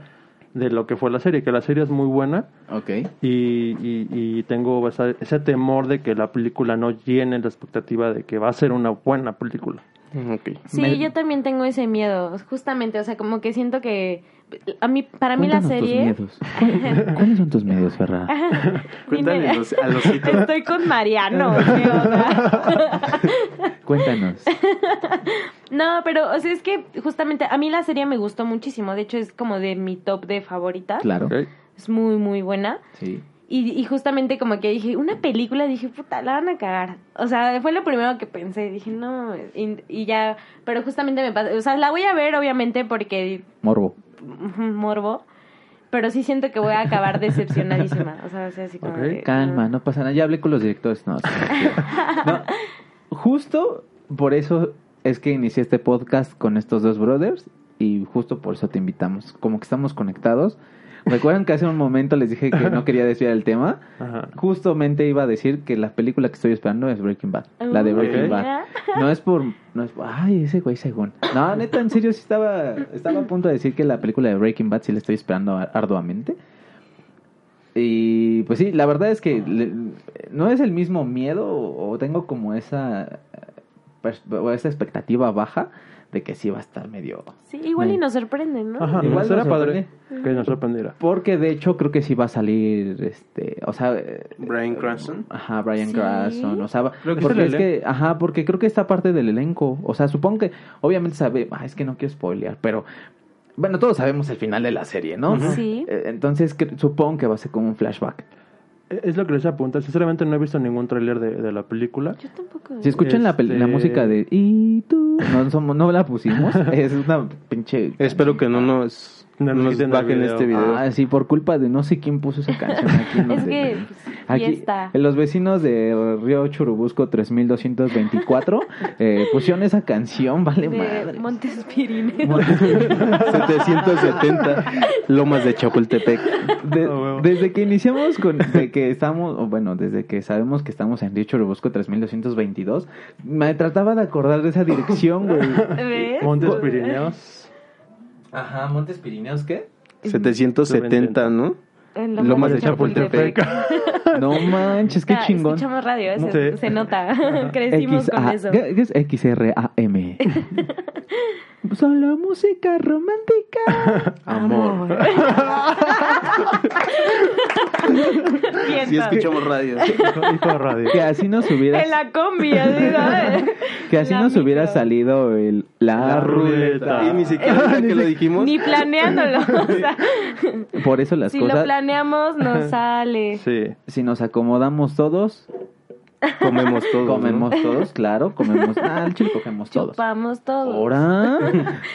de lo que fue la serie, que la serie es muy buena, Ok. y, y, y tengo esa- ese temor de que la película no llene la expectativa de que va a ser una buena película. Ok. Sí, Me- yo también tengo ese miedo, justamente, o sea, como que siento que a mí para mí la Cuéntanos tus serie miedos. ¿Cuáles son tus miedos, Ferra? A los hitos. Estoy con Mariano. Cuéntanos. No, pero o sea, es que justamente a mí la serie me gustó muchísimo. De hecho, es como de mi top de favoritas. Claro. Es muy, muy buena. Sí. Y, y justamente como que dije, una película, dije, puta, la van a cagar. O sea, fue lo primero que pensé. Dije, no, y, y ya, pero justamente me pasó. O sea, la voy a ver, obviamente, porque Morbo. morbo. Pero sí siento que voy a acabar decepcionadísima. O sea, o sea, así como Ok. de, Calma, no pasa nada. Ya hablé con los directores. No, no. justo por eso es que inicié este podcast con estos dos brothers y justo por eso te invitamos. Como que estamos conectados. Recuerdan que hace un momento les dije que no quería desviar el tema. Ajá. Justamente iba a decir que la película que estoy esperando es Breaking Bad. La de Breaking. Bad. No es por... No es por- ay, ese güey según. No, neta, en serio sí estaba... Estaba a punto de decir que la película de Breaking Bad sí la estoy esperando ar- arduamente. Y pues sí, la verdad es que le- no es el mismo miedo o tengo como esa... o esa expectativa baja de que sí va a estar medio... Sí, igual y nos sorprende, ¿no? Ajá, Igual sería nos padre que nos sorprendiera. Porque de hecho creo que sí va a salir, este, o sea... eh, Brian Cranston. Ajá, Brian Sí. Cranston, o sea, Creo que porque es que, ajá, porque creo que está parte del elenco, o sea, supongo que, obviamente sabe, ah, es que no quiero spoilear, pero, bueno, todos sabemos el final de la serie, ¿no? Sí. Eh, Entonces, supongo que va a ser como un flashback. Es lo que les apunta. Sinceramente no he visto ningún tráiler de, de la película. Yo tampoco. Si escuchan la, Este- la música de Y tú, no, somos, no la pusimos, es una pinche... Espero que no nos, No nos bajen video. este video. Ah, sí, por culpa de no sé quién puso esa canción aquí. no Es sé. que, pues, Aquí, fiesta. los vecinos de Río Churubusco 3224 eh, pusieron esa canción, vale de madre. Montes Pirineos. 770 Lomas de Chapultepec. De- huevo. desde que iniciamos con de que estamos, o bueno, desde que sabemos que estamos en Río Churubusco 3222, me trataba de acordar de esa dirección, güey. ¿Ves? Montes Pirineos. Ajá, Montes Pirineos, ¿qué? 770, ¿no? En Lomas de Chapultepec. No manches, qué Ah, chingón. Escuchamos radio, se, Sí. se nota. Crecimos con XA eso. ¿Qué es XRAM? Solo música romántica. Amor. Sí escuchamos radio. Hijo. Que así nos hubiera En la combi, así, ¿sabes? que así La nos hubiera salido el la, La ruleta. ruleta. Y ni siquiera que lo dijimos. Ni planeándolo. O sea, Por eso las si lo cosas planeamos, nos sale. Sí. si nos acomodamos todos, Comemos todo. comemos todos, claro, comemos, ah, el chile cogemos todos. Chupamos todo. Ahora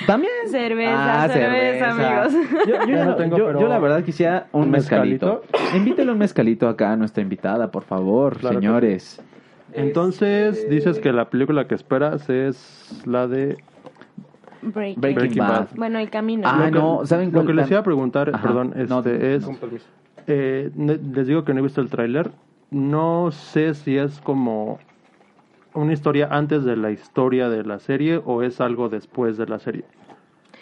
también Cerveza, Ah, cerveza, amigos. Yo, yo Ya no no- tengo, yo- pero- yo la verdad quisiera un, ¿Un mezcalito. mezcalito? Invítelo un mezcalito acá a nuestra invitada, por favor, Claro que señores. Entonces, Este- dices que la película que esperas es la de... Breaking. Breaking, Bad. Bad. Bueno, el camino. Ah, Lo que- no, ¿saben Lo cuál que les iba a preguntar, Ajá. perdón, No, este, es... Con permiso. eh, les digo que no he visto el tráiler. No sé si es como una historia antes de la historia de la serie o es algo después de la serie.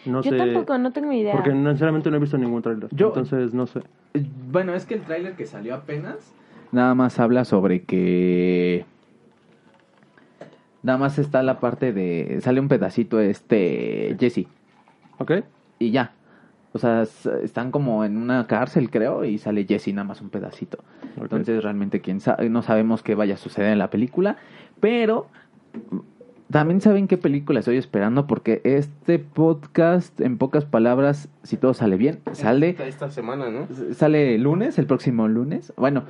No Yo sé. tampoco, no tengo idea. Porque sinceramente no he visto ningún tráiler. Yo- Entonces no sé. Bueno, es que el tráiler que salió apenas nada más habla sobre que nada más está la parte de sale un pedacito este Jesse ¿Ok? y ya. O sea, están como en una cárcel, creo, y sale Jesse nada más un pedacito. Entonces, realmente quién sabe, no sabemos qué vaya a suceder en la película, pero también saben qué película estoy esperando porque este podcast, en pocas palabras, si todo sale bien, sale Esta, esta semana, ¿no? sale lunes, el próximo lunes. Bueno,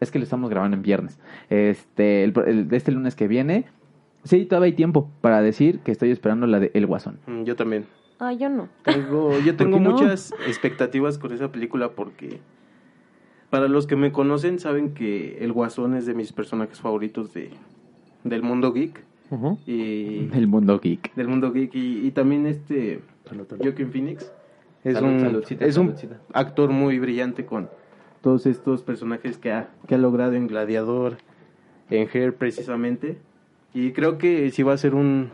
es que lo estamos grabando en viernes. Este, el, el- de este lunes que viene. Sí, todavía hay tiempo para decir que estoy esperando la de El Guasón. Mm, Yo también. Ah, yo no. Tengo, yo tengo no? muchas expectativas con esa película porque para los que me conocen saben que el Guasón es de mis personajes favoritos de del mundo geek y El mundo geek. del mundo geek y, y también este Salud, salud. Joaquin Phoenix es Salud, un saludcita, es un actor muy brillante con todos estos personajes que ha, que ha logrado en Gladiador, en Hair precisamente y creo que sí va a ser un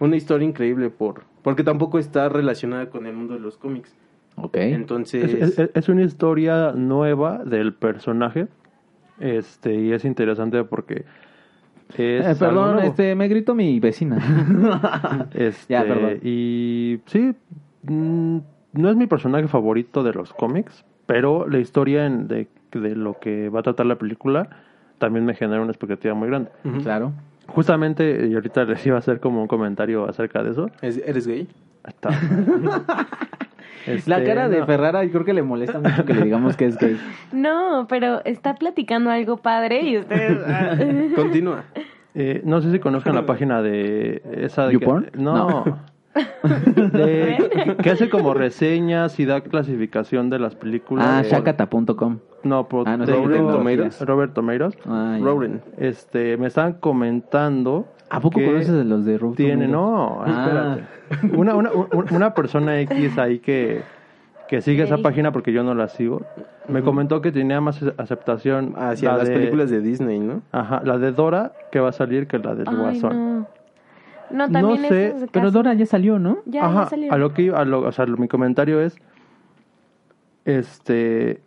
una historia increíble por porque tampoco está relacionada con el mundo de los cómics. Ok. Entonces, Es, es- es una historia nueva del personaje. Este, y es interesante porque es Eh, perdón, este, me gritó mi vecina. Este, Ya, perdón. Y sí, mm, no es mi personaje favorito de los cómics, pero la historia en- de, de lo que va a tratar la película también me genera una expectativa muy grande. Claro. Justamente, y ahorita les iba a hacer como un comentario acerca de eso. ¿Es- ¿eres gay? Está. Este, la cara de no. Ferrara, yo creo que le molesta mucho que le digamos que es gay. No, pero está platicando algo padre y ustedes. ah. Continúa. Eh, no sé si conozcan la página de esa de que- ¿YouPorn? no, de- que hace como reseñas y da clasificación de las películas. Ah, shakata.com. No, por Ah, no, es tecnología. Tomatoes. Robert Tomatoes. Ah. Este, me estaban comentando. ¿A poco que conoces de los de Rotten Tiene, no, Ah. espérate. Una, una, un- una persona X ahí que, que sigue esa página porque yo no la sigo, me comentó que tenía más aceptación Hacia la las de- películas de Disney, ¿no? Ajá, la de Dora que va a salir que la del Ay, Guasón. no. No, No también sé, esos Pero Dora ya salió, ¿no? Ya, Ajá, ya salió. a lo que iba- a lo- o sea, lo- mi comentario es este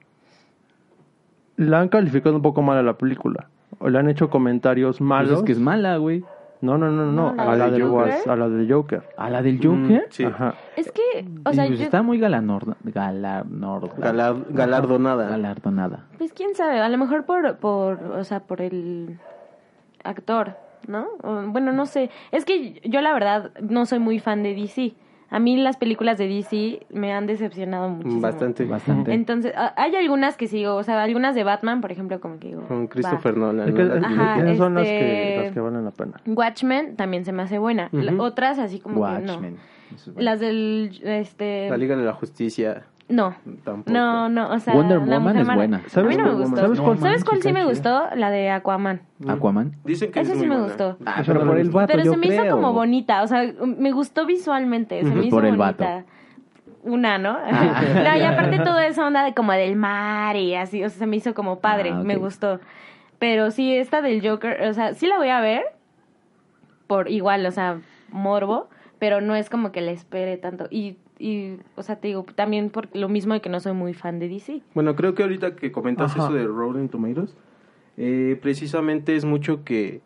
la han calificado un poco mal a la película. O le han hecho comentarios Pues malos. es que es mala, güey. No, no, no, no, No, la a la de del Joker. Guas- a la del Joker. ¿A la del Joker? Mm, sí. Ajá. Es que, o sea, Y pues yo- está muy galanor, galanor, Galar- galardonada. galardonada. pues quién sabe, a lo mejor por, por, o sea, por el actor, ¿no? Bueno, no sé. Es que yo la verdad no soy muy fan de DC. A mí las películas de DC me han decepcionado muchísimo. Bastante. Bastante. Entonces, hay algunas que sigo, o sea, algunas de Batman, por ejemplo, como que digo. Con Christopher va. Nolan. Que- ¿no? Ajá, esas son las que, este- las que valen la pena. Watchmen también se me hace buena. La- Ujú. Otras así como que Watchmen. no. Es bueno. Las del, este... La Liga de la Justicia No. tampoco. No, no, o sea, Wonder la Woman Mujer es Mara- buena. A ¿Sabes mí no me cuál- gustó. sabes cuál- ¿Sabes cuál sí me gustó? La de Aquaman. Aquaman. Dicen que Esa es sí muy me buena. gustó. Ah, pero no por lo el vi. vato, Pero yo se me hizo creo. como bonita, o sea, me gustó visualmente, se me hizo por el bonita. vato. Una, ¿no? Ah. no, y aparte toda esa onda de como del mar y así, o sea, se me hizo como padre, Ah, ok. me gustó. Pero sí, esta del Joker, o sea, sí la voy a ver, por igual, o sea, morbo, pero no es como que la espere tanto. Y, y o sea, te digo, también por lo mismo de que no soy muy fan de DC. Bueno, creo que ahorita que comentas Ajá. eso de Rotten Tomatoes, eh, precisamente es mucho que,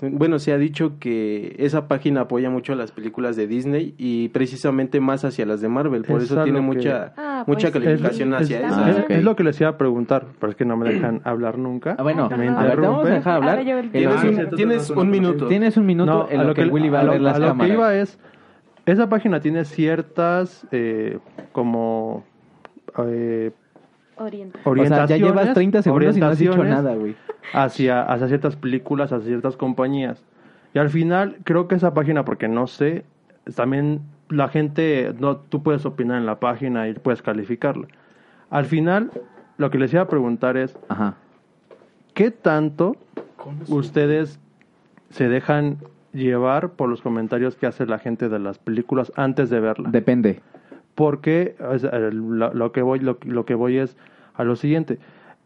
bueno, se ha dicho que esa página apoya mucho a las películas de Disney y precisamente más hacia las de Marvel, por Es eso tiene mucha Ah, mucha pues sí. calificación Es- hacia es, esa. Ah, es- lo que les iba a preguntar, pero es que no me dejan hablar nunca. Ah, bueno, me a ver, te vamos a dejar hablar. Tienes, Ah, un, sí, tienes un minuto. Tienes un minuto No, en a lo que, Willy va a, lo- ver las a lo que iba es, esa página tiene ciertas eh, como eh, Orienta. O sea, orientaciones. ya llevas 30 segundos y no has dicho orientaciones nada, güey. Hacia, hacia ciertas películas, hacia ciertas compañías. Y al final, creo que esa página, porque no sé, también la gente, no, tú puedes opinar en la página y puedes calificarla. Al final, lo que les iba a preguntar es, Ajá. ¿qué tanto ustedes se dejan llevar por los comentarios que hace la gente de las películas antes de verla? Depende. porque sea, lo, lo que voy lo, lo que voy es a lo siguiente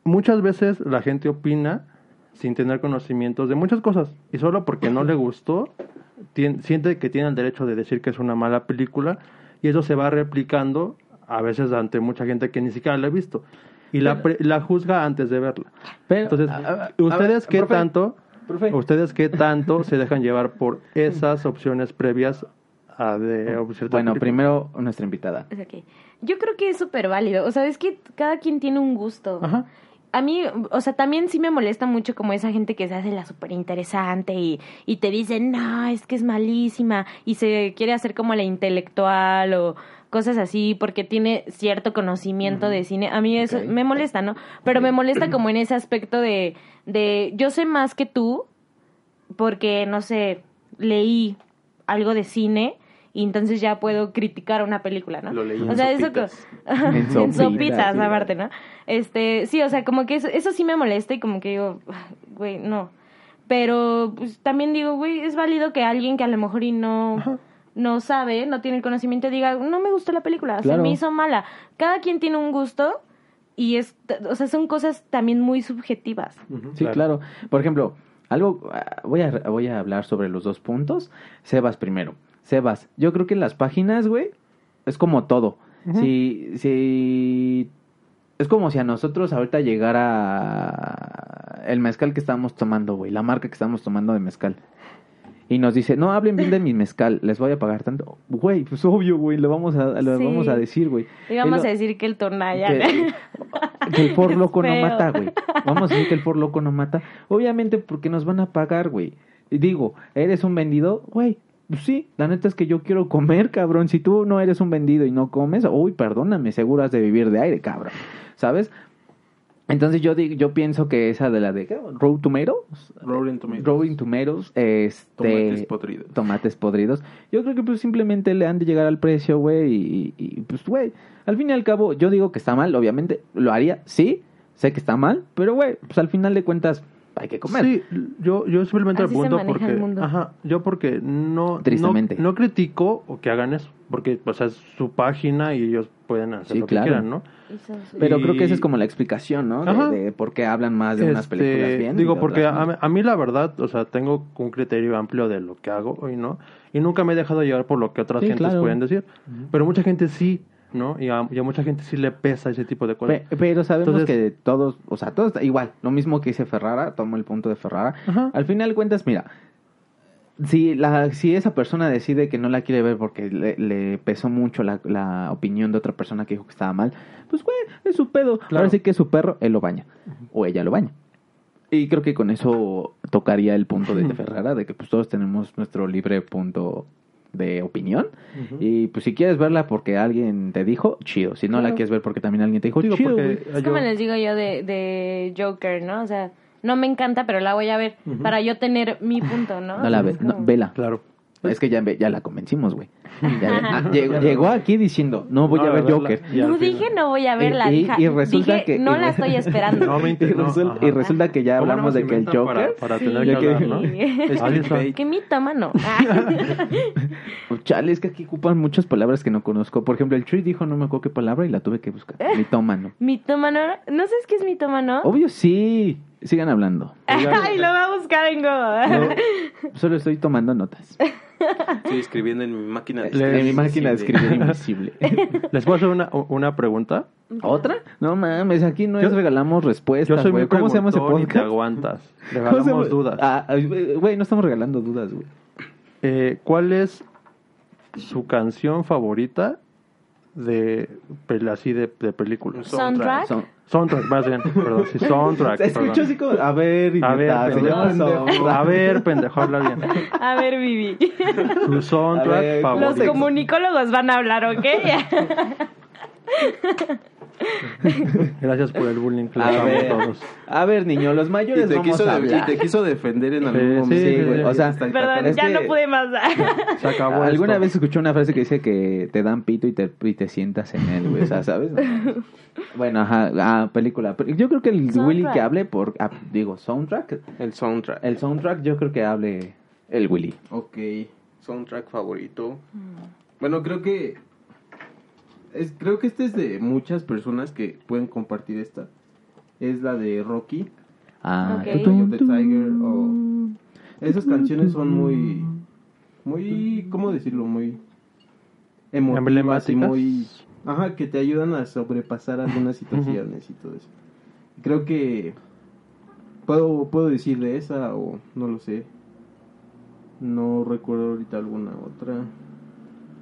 muchas veces la gente opina sin tener conocimientos de muchas cosas y solo porque no le gustó tien- siente que tiene el derecho de decir que es una mala película y eso se va replicando a veces ante mucha gente que ni siquiera la ha visto y la, pre- la juzga antes de verla Pero, entonces a- a- a ustedes ver, qué profe, tanto profe. ustedes qué tanto se dejan llevar por esas opciones previas a de cierta Bueno, primero nuestra invitada. Yo creo que es súper válido. O sea, es que cada quien tiene un gusto. Ajá. A mí, o sea, también sí me molesta mucho como esa gente que se hace la súper interesante y, y te dice, no, es que es malísima y se quiere hacer como la intelectual o cosas así porque tiene cierto conocimiento de cine. A mí eso me molesta, ¿no? Pero me molesta como en ese aspecto de, de yo sé más que tú porque, no sé, leí algo de cine y entonces ya puedo criticar una película, ¿no? Lo leí en o sea, eso sopitas. co- En en sopitas, sí. aparte, ¿no? Este, sí, o sea, como que eso, eso sí me molesta y como que digo, "Ah, güey, no. Pero pues, también digo, güey, es válido que alguien que a lo mejor y no, no sabe, no tiene el conocimiento, diga, no me gustó la película, Claro. se me hizo mala. Cada quien tiene un gusto y es, o sea, son cosas también muy subjetivas. Sí, claro. Por ejemplo, algo ah, voy a voy a hablar sobre los dos puntos. Sebas primero. Sebas, yo creo que en las páginas, güey, es como todo. Si si es como si a nosotros ahorita llegara el mezcal que estábamos tomando, güey, la marca que estamos tomando de mezcal. Y nos dice, no, hablen bien de mi mezcal, les voy a pagar tanto. Güey, pues obvio, güey, lo vamos a, lo Sí. vamos a decir, güey. Y vamos lo- a decir que el tornaya. que, que el por Es loco no mata, güey. Vamos a decir que el por loco no mata. Obviamente porque nos van a pagar, güey. Digo, ¿eres un vendido? Güey, pues sí, la neta es que yo quiero comer, cabrón. Si tú no eres un vendido y no comes, uy, perdóname, seguro has de vivir de aire, cabrón. ¿Sabes? Entonces yo digo, yo pienso que esa de la de. Road Tomatoes, Rotten Tomatoes. Rolling Tomatoes, este Tomates podridos. tomates podridos. Yo creo que pues simplemente le han de llegar al precio, güey, y, y, pues güey, al fin y al cabo yo digo que está mal, obviamente lo haría, sí, sé que está mal, pero güey, pues al final de cuentas hay que comer. Sí, yo, yo simplemente Así porque, el mundo. ajá, yo porque no, Tristemente. no, no critico o que hagan eso, porque pues es su página y ellos pueden hacer Sí, lo claro. que quieran, ¿no? Pero Y- creo que esa es como la explicación, ¿no? De, de por qué hablan más de unas Este, películas bien. Digo, porque a, a mí la verdad, o sea, tengo un criterio amplio de lo que hago y no, y nunca me he dejado llevar por lo que otras Sí, gentes claro. pueden decir, pero mucha gente sí, ¿no? Y a, y a mucha gente sí le pesa ese tipo de cosas. Pe- Pero sabemos Entonces- que todos, o sea, todos, igual, lo mismo que dice Ferrara, tomo el punto de Ferrara. Ajá. Al final de cuentas, mira, si, la, si esa persona decide que no la quiere ver porque le, le pesó mucho la, la opinión de otra persona que dijo que estaba mal, pues güey, es su pedo. Claro. Ahora sí que es su perro, él lo baña. O ella lo baña. Y creo que con eso tocaría el punto de Ferrara, de que pues todos tenemos nuestro libre punto de opinión. Y pues si quieres verla porque alguien te dijo, chido. Si no la quieres ver porque también alguien te dijo, Digo, chido. porque. Es yo- como les digo yo de, de Joker, ¿no? O sea, no me encanta, pero la voy a ver para yo tener mi punto, ¿no? No la ve, no, vela. Claro. Es que ya, ya la convencimos, güey. Ya- ah, llegó, llegó aquí diciendo, no voy No, a ver verla. Joker. No dije no voy a verla, Y- y- y resulta dije, que- no y- la estoy esperando. No me Y, inter- no, resul- ajá. y resulta que ya ¿Cómo hablamos de que el Joker... Para, para Sí. tener que hablar, ¿no? Es que mi toma no. Oh, Chale, es que aquí ocupan muchas palabras que no conozco. Por ejemplo, el Tree dijo no me acuerdo qué palabra y la tuve que buscar. Mitómano. mitómano, ¿no sabes qué es mitómano? Obvio sí. Sigan hablando. Ay, lo va a buscar en Google. Solo estoy tomando notas. Estoy escribiendo en mi máquina de En mi máquina de escribir invisible. ¿Les puedo hacer una, una pregunta? ¿Otra? No mames, aquí no es Yo- regalamos respuestas, Yo soy güey. muy ¿Cómo se llama ese y te podcast? aguantas. ¿Cómo se Regalamos dudas. Ah, güey, no estamos regalando dudas, güey. Eh, ¿Cuál es su canción favorita de así de, de película? Soundtrack. Son- Soundtrack, más bien, perdón, sí, soundtrack. Perdón. así como, a ver, A ver, pendejo. A ver, pendejo, habla bien. A ver, Vivi. Su soundtrack ver, favorito. Los comunicólogos van a hablar, ¿ok? Gracias por el bullying que A ver, todos. a ver, niño, los Y mayores te, vamos quiso a de- y hablar. te quiso defender en algún Sí, momento. sí, güey, o sea, Está- Perdón, ya que- no pude más. Se acabó Alguna esto. vez escuché una frase que dice que te dan pito y te, y te sientas en él, güey, o sea, ¿sabes? bueno, ajá, ah, película. Yo creo que el Soundtrack. Willy que hable por, ah, digo, soundtrack. El soundtrack. El soundtrack yo creo que hable el Willy. Ok, soundtrack favorito. Bueno, creo que es, creo que este es de muchas personas que pueden compartir esta. Es la de Rocky, Ah, Ok. Eye of the Tiger o esas canciones son muy muy ¿cómo decirlo? Muy emotivas y Emblemáticas. muy ajá, que te ayudan a sobrepasar algunas situaciones y todo eso. Creo que puedo puedo decir de esa o no lo sé. No recuerdo ahorita alguna otra.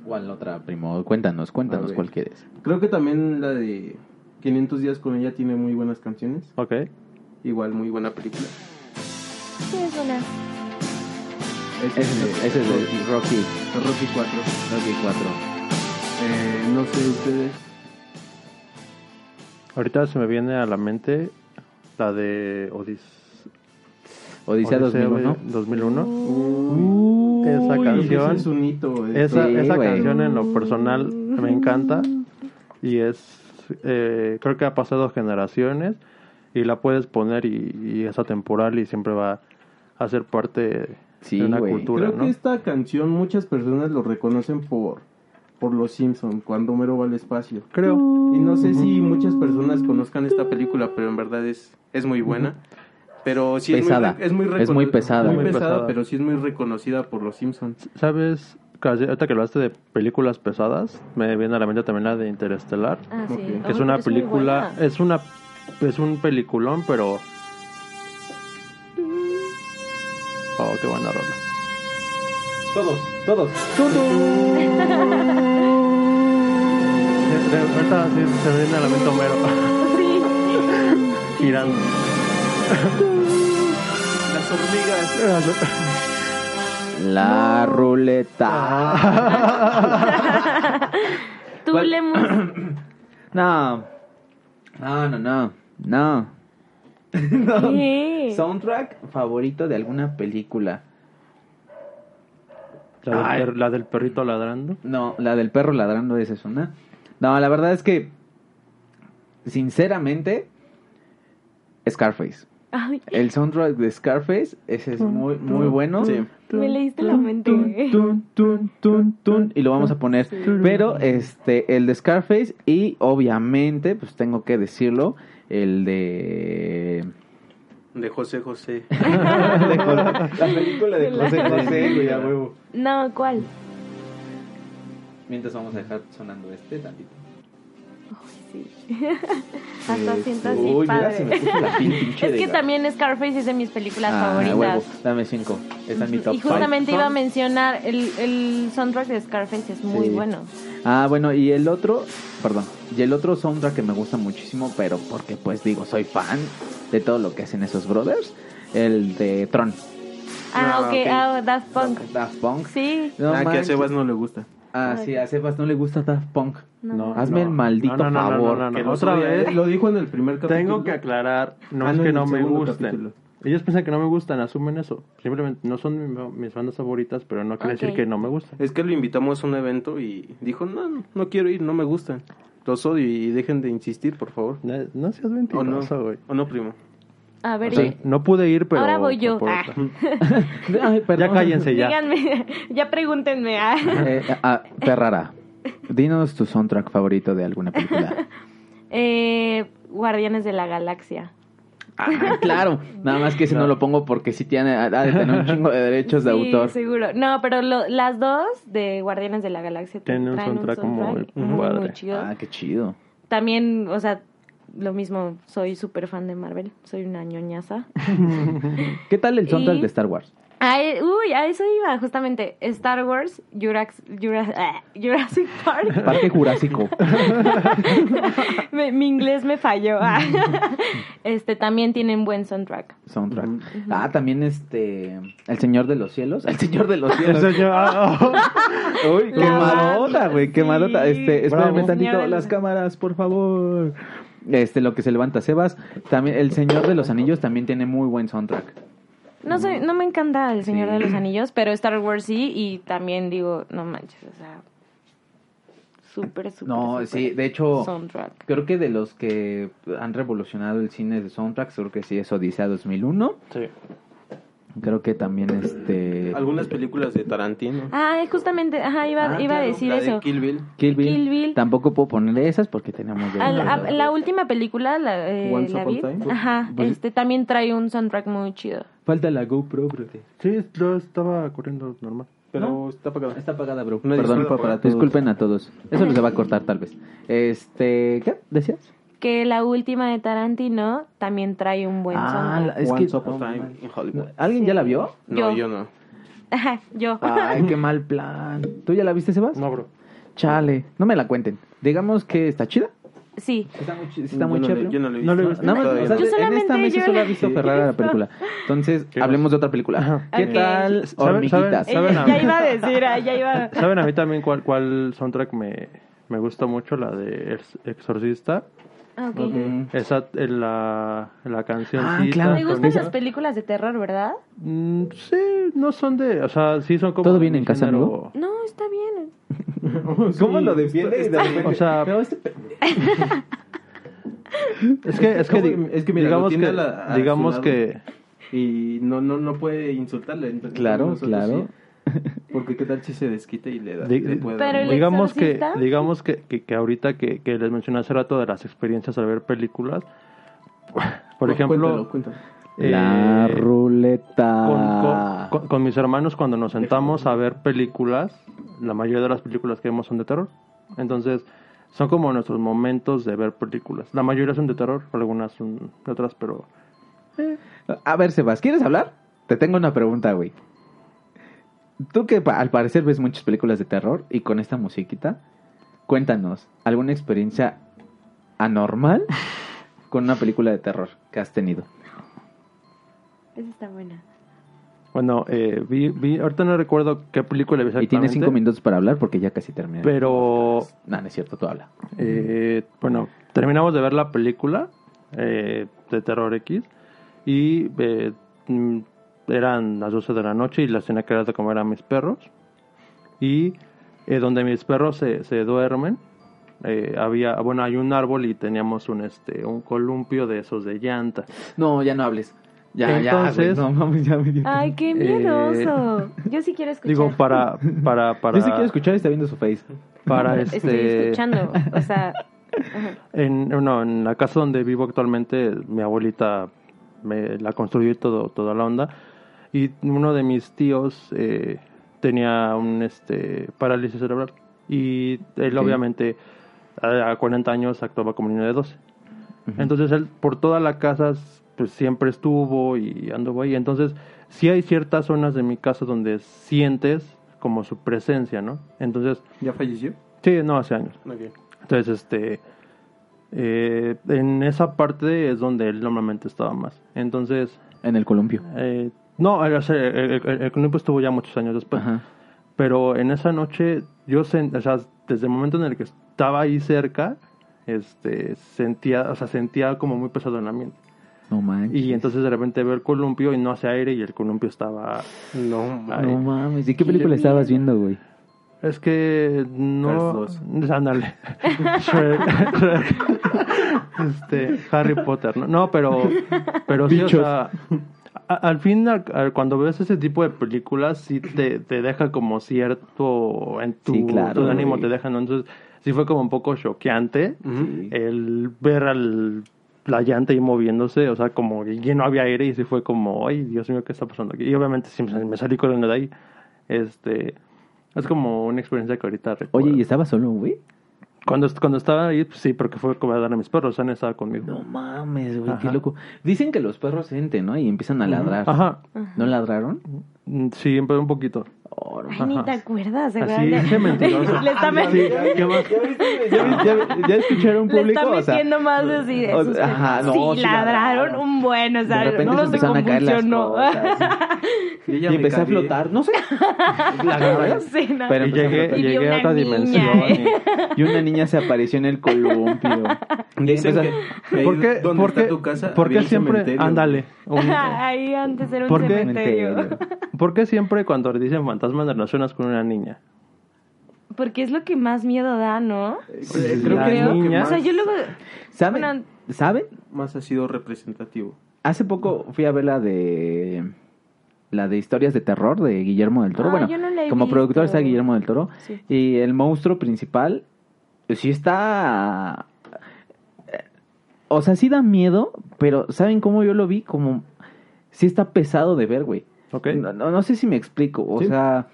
¿Cuál otra, primo? Cuéntanos, cuéntanos cuál quieres. Creo que también la de 500 días con ella tiene muy buenas canciones. Ok. Igual muy buena película. Sí, es una. Ese Ese es, ese es de Rocky, Rocky 4. Rocky 4. Eh, no sé ustedes. Ahorita se me viene a la mente la de Odis... Odisea 2001. 2001. Uy, Esa canción- ese es un hito. de- Esa, Sí, esa güey. canción en lo personal me encanta y es eh, creo que ha pasado generaciones y la puedes poner y, y es atemporal y siempre va a ser parte Sí, de una cultura, Creo ¿no? que esta canción muchas personas lo reconocen por por los Simpson cuando Homero va al espacio. Creo. Y no sé si muchas personas conozcan esta película, pero en verdad es, es muy buena. Pero sí Pesada. es muy, es muy, Es muy pesada. Muy Muy pesada, pesada. pero sí es muy reconocida por los Simpsons. ¿Sabes? Casi- Ahorita que hablaste de películas pesadas, me viene a la mente también la de Interestelar, Ah, sí. Ok. que es una película, es una es un peliculón, pero Oh, qué buena rola. Todos, todos. De- Ahorita sí se viene a la mente Homero Sí. girando. Las hormigas. La ruleta. Tú. No. No, no, no. No. No. ¿Qué? Soundtrack favorito de alguna película. La del, Ay. per- la del perrito ladrando. No, la del perro ladrando, esa es una. No, la verdad es que, sinceramente, Scarface. Ay, El soundtrack de Scarface, ese es muy, muy bueno. Sí. me leíste la mente. Tun, tun, tun, tun, y lo vamos a poner. Pero este, el de Scarface y obviamente, pues tengo que decirlo, el de... De José José. de la película de José José, güey, a huevo. No, ¿cuál? Mientras vamos a dejar sonando este tantito. Sí. Hasta siento así Uy, mira, padre. se me puso la pinche Es que también Scarface es de mis películas Ah, favoritas. huevo, dame cinco. Está en mi top y justamente five. iba a mencionar el, el soundtrack de Scarface es muy Sí. bueno. Ah, bueno, y el otro, perdón, y el otro soundtrack que me gusta muchísimo, pero porque pues digo, soy fan de todo lo que hacen esos brothers, el de Tron. Ah, Ah, ok, ok. ah, Daft Punk. Daft Punk. Sí. No ah, que a. Sebas no le gusta. Ah, sí, a Sebas no le gusta Daft Punk. No. Hazme el maldito no, no, no, favor. no, no, no. Que lo Otra vez Lo dijo en el primer capítulo. tengo que aclarar, no Ah, es que no me gusten. capítulo. Ellos piensan que no me gustan, asumen eso. Simplemente no son mi- mis bandas favoritas, pero no quiere decir que no me gustan. Es que lo invitamos a un evento y dijo, no, no quiero ir, no me gustan. Los odio y dejen de insistir, por favor. No, no seas ¿O no? mentiroso, güey. ¿O no, primo? A ver, O sea, y- no pude ir, pero... Ahora voy yo. por Ah. Ay, Ya cállense ya. díganme, ya pregúntenme. ah. Eh, ah, Ferrara, dinos tu soundtrack favorito de alguna película. Eh, Guardianes de la Galaxia. Ah, claro. Nada más que ese no lo pongo porque sí tiene, ha de tener un chingo de derechos de sí, autor. seguro. No, pero lo- las dos de Guardianes de la Galaxia Tienen un soundtrack muy soundtrack padre. muy chido. Ah, qué chido. También, o sea, lo mismo, soy súper fan de Marvel, soy una ñoñaza. ¿Qué tal el soundtrack Y- de Star Wars? Ah, eh, uy, a eso iba, justamente. Star Wars, Jurax- Jura- ah, Jurassic Park. Parque Jurásico. Mi inglés me falló. ah. Este también tienen buen soundtrack. Soundtrack. Ah, también este. El Señor de los Cielos. El Señor de los Cielos. Ah, oh. Uy, La quemadota, güey, quemadota. Sí. Este, espérame tantito, las cámaras, por favor. Este, lo que se levanta Sebas. También, El Señor de los Anillos también tiene muy buen soundtrack. No soy, no me encanta El Señor Sí. de los Anillos, pero Star Wars sí, y también digo, no manches, o sea, súper, súper. No, súper sí, de hecho, Soundtrack. creo que de los que han revolucionado el cine de soundtracks, creo que sí es Odisea 2001. Sí. Creo que también este. Algunas películas de Tarantino. Ah, justamente, ajá, iba, Ah, iba a claro, decir la de eso. Kill Bill. Kill Bill. Kill Bill. Tampoco puedo ponerle esas porque tenemos. de- Al- a- la última película, la, eh, Once la Upon a Time. ajá, Pues- este también trae un soundtrack muy chido. Falta la GoPro, bro. Sí, yo estaba corriendo normal. Pero ¿No? está apagada. Está apagada, bro. Una Perdón. disculpa para todos. Disculpen a todos. Eso los va a cortar tal vez. Este, ¿qué decías? Que la última de Tarantino también trae un buen Ah, soundtrack. la- es Once que Upon a Time in Hollywood. ¿Alguien ya la vio? No, Yo. yo no. Yo. Ay, qué mal plan. ¿Tú ya la viste, Sebas? No, bro. Chale, no me la cuenten. Digamos que está chida. Sí. Está muy, está Yo muy no chévere. Yo no lo he No visto. lo he o sea. Yo en esta solamente mesa yo solo ha la- visto Ferrara la película. Entonces, ¿Qué hablemos de otra película. ¿Qué tal ¿Saben- Hormiguitas? saben- Ella- ya iba a decir, ah, ya iba. ¿Saben a mí también cuál, cuál soundtrack me, me gusta mucho? La de Ex- Exorcista. Ah, ok. Mm. Esa, eh, la, la canción. Ah, claro. Me gustan las películas de terror, ¿verdad? Mm, sí, no son de... O sea, sí son como... ¿Todo bien en casa, amigo? No, está bien. ¿Cómo lo defiende? O sea, No, este es que, es que, Es que mira, digamos que, a la- a digamos que, Y no, no, no puede insultarle. entonces Claro, claro. sí. Porque qué tal si se desquita y le da. Di- le puede Pero dar- digamos que, digamos que, que, que ahorita que, que les mencioné hace rato de las experiencias al ver películas, por ejemplo, Cuéntalo, cuéntalo. La eh, ruleta. con, con- con- con mis hermanos cuando nos sentamos a ver películas, la mayoría de las películas que vemos son de terror. Entonces, son como nuestros momentos de ver películas. La mayoría son de terror, algunas son de otras, pero A ver, Sebas, ¿quieres hablar? Te tengo una pregunta, güey. Tú que al parecer ves muchas películas de terror y con esta musiquita, cuéntanos, ¿alguna experiencia anormal con una película de terror que has tenido? Esa está buena. bueno, eh, vi, vi, ahorita no recuerdo qué película vi Y tienes exactamente, cinco minutos para hablar porque ya casi termina. pero No, no es cierto, tú habla. Eh, bueno, terminamos de ver la película eh, de Terror X y eh, mm, eran las 12 de la noche y las tenía que dar de comer a mis perros. Y eh, donde mis perros se, se duermen, eh, había, bueno, hay un árbol y teníamos un, este, un columpio de esos de llanta. No, ya no hables. Ya, Entonces- ya, güey, no mames, ya me dio. Ay, qué Eh, miedoso. Yo sí quiero escuchar. Digo, para, para, para, Yo sí quiero escuchar y está viendo su face. para Estoy este, escuchando. O sea, En, no, en la casa donde vivo actualmente, mi abuelita me la construyó todo, toda la onda. Y uno de mis tíos eh, tenía un este parálisis cerebral. Y él, obviamente, a, a 40 años actuaba como niño de 12. Entonces, él por toda la casa, pues siempre estuvo y anduvo ahí. Entonces, sí hay ciertas zonas de mi casa donde sientes como su presencia, ¿no? Entonces, ¿Ya falleció? sí, no, hace años. Ok. Entonces, este, eh, en esa parte es donde él normalmente estaba más. Entonces, En el columpio. eh, no, sea, el, el, el columpio estuvo ya muchos años después. Ajá. Pero en esa noche, yo sen- o sea, desde el momento en el que estaba ahí cerca, este, sentía, o sea, sentía como muy pesado el ambiente. No manches. Y entonces de repente veo el columpio y no hace aire y el columpio estaba... No. No mames. ¿Y qué película estabas viendo, güey? Es que no. Ándale. Este, Harry Potter, ¿no? No, pero. Pero sí, o sea. A- al fin, cuando ves ese tipo de películas, sí te, te deja como cierto. En tu, Sí, claro, tu ánimo te deja, ¿no? Entonces, sí fue como un poco choqueante el ver al, la llanta ahí moviéndose, o sea, como que ya no había aire y sí fue como, ay, Dios mío, ¿qué está pasando aquí? Y obviamente sí, me me salí corriendo de ahí. Este, es como una experiencia que ahorita recuerdo. Oye, ¿y estaba solo, güey? Cuando, cuando estaba ahí, pues sí, porque fue como a dar a mis perros, han estado conmigo. No mames, güey, qué loco. Dicen que los perros sienten, ¿no? Y empiezan a ladrar. Ajá, ¿No ladraron? Mm, sí, pero un poquito. Ay, ni te acuerdas, Así, mentiroso. Le está, Sí, met- ¿qué más? ¿Ya, ya, ya escucharon le público? O sea, metiendo más así de o- ajá, no, sí, sí ladraron ladraron. un buen, o sea, de repente no se los se empezaron a caer las. Y, empecé a flotar, no sé. La verdad. Sí, no. Pero Y llegué. Y a otra niña, dimensión. ¿eh? Y una niña se apareció en el columpio. Dicen Empezó- que, que ahí ¿Por qué, donde por está tu casa por qué siempre, cementerio. ándale, Ahí antes era un cementerio. ¿por qué siempre cuando le dicen fantasmas relacionas con una niña? Porque es lo que más miedo da, ¿no? Eh, Creo La que es lo que niña- más, O sea, yo luego... ¿Saben? Bueno, ¿Saben? más ha sido representativo. Hace poco fui a ver la de la de historias de terror de Guillermo del Toro. Ah, bueno, yo no la he como productor está Guillermo del Toro Sí. y el monstruo principal pues, sí está eh, o sea, sí da miedo, pero ¿saben cómo yo lo vi? Como sí está pesado de ver, güey. No, no, no sé si me explico, o Sí. sea,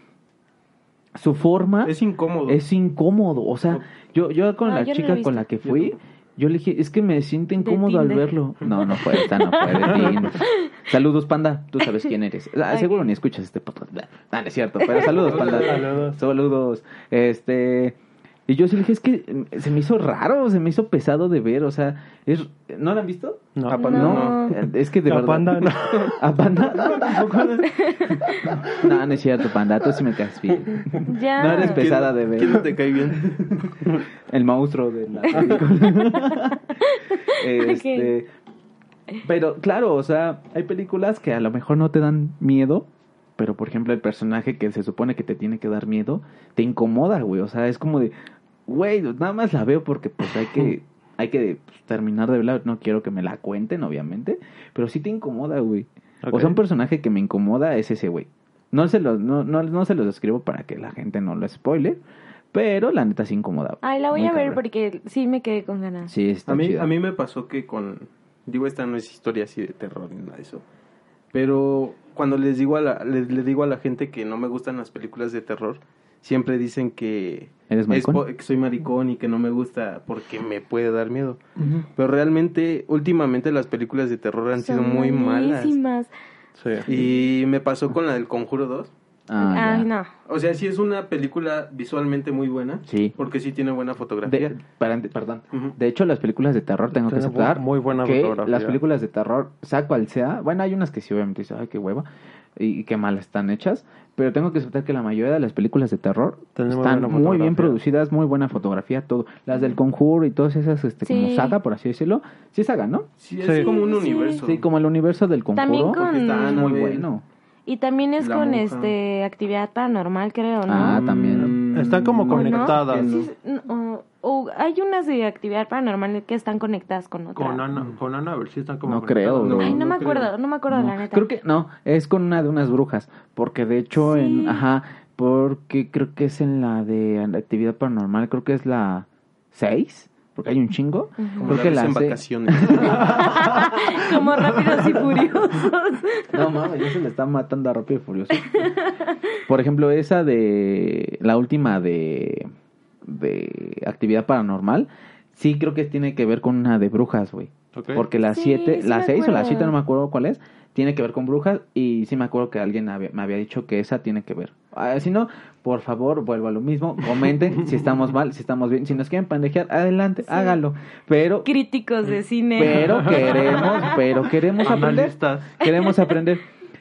su forma Es incómodo. es incómodo, o sea, yo yo con la yo no chica con la que fui, yo le dije, es que me siento incómodo al verlo. No, no fue, esta no fue de Tinder. Saludos, panda, tú sabes quién eres. Ah. Seguro ni escuchas este podcast. Ah, no es cierto, pero saludos, panda. Saludos. Saludos. Este, y yo sí le dije, es que mm, se me hizo raro, se me hizo pesado de ver, o sea, es ¿no la han visto? No. Ah, Panda, No, No. es que de La verdad. panda, no. ¿A panda? No. No, no es cierto, panda, tú sí me caes bien. Ya. No eres ¿Quién- pesada de ver. ¿Quién no te cae bien? El monstruo de la película. este, pero claro, o sea, hay películas que a lo mejor no te dan miedo, pero por ejemplo el personaje que se supone que te tiene que dar miedo, te incomoda, güey. O sea, es como de, güey, nada más la veo porque pues hay que, hay que pues, terminar de verla. No quiero que me la cuenten, obviamente, pero sí te incomoda, güey. O sea, un personaje que me incomoda es ese, güey. No se los, no, no, no se los describo para que la gente no lo spoile, pero la neta sí incomoda. Ay, la voy Muy a ver cabrón. porque sí me quedé con ganas. Sí, está A mí, chida. a mí me pasó que con... Digo, esta no es historia así de terror ni nada de eso. Pero cuando les digo a la, les, le digo a la gente que no me gustan las películas de terror, siempre dicen que, ¿Eres maricón? que soy maricón y que no me gusta porque me puede dar miedo. Pero realmente, últimamente las películas de terror han sido muy malas. Sí. Y me pasó con la del Conjuro 2. Ah, no. O sea, sí es una película visualmente muy buena. Sí. Porque sí tiene buena fotografía. De, para- perdón. De hecho, las películas de terror tengo que aceptar muy buena que fotografía. las películas de terror, sea cual sea, bueno, hay unas que sí obviamente ay, qué hueva, y, qué mal están hechas. Pero tengo que aceptar que la mayoría de las películas de terror están muy bien producidas, muy buena fotografía, todo. Las del Conjuro y todas esas, este, como saga, por así decirlo. Sí, saga, ¿no? Sí, es Sí. como un universo. Sí, como el universo del Conjuro. También con- Porque está Es muy bueno. Y también es La con monja. este actividad paranormal, creo, ¿no? Ah, también. Mm, Están como no, conectadas. no. Sí, sí, no, o hay unas de actividad paranormal que están conectadas con otra. Con Ana, con Ana, a ver si están como. No creo, bro. Ay, no, No me creo. acuerdo, no me acuerdo No, la neta. Creo que no, es con una de unas brujas, porque de hecho Sí. en, ajá, porque creo que es en la de la actividad paranormal, creo que es la 6, porque hay un chingo. Como Creo la que la en se- vacaciones. Como rápidos y furiosos. No mames, ya se le está matando a Rápido y Furioso. Por ejemplo, esa de la última de de actividad paranormal, sí creo que tiene que ver con una de brujas, güey. Porque la Sí, 7, sí la me 6 o la acuerdo. 7 no me acuerdo cuál es, tiene que ver con brujas y sí me acuerdo que alguien había- me había dicho que esa tiene que ver. Ah, si no, por favor, vuelvo a lo mismo, comenten si estamos mal, si estamos bien, si nos quieren pendejear, adelante, hágalo. Pero Críticos de cine. pero queremos, pero queremos aprender. Analistas. Queremos aprender.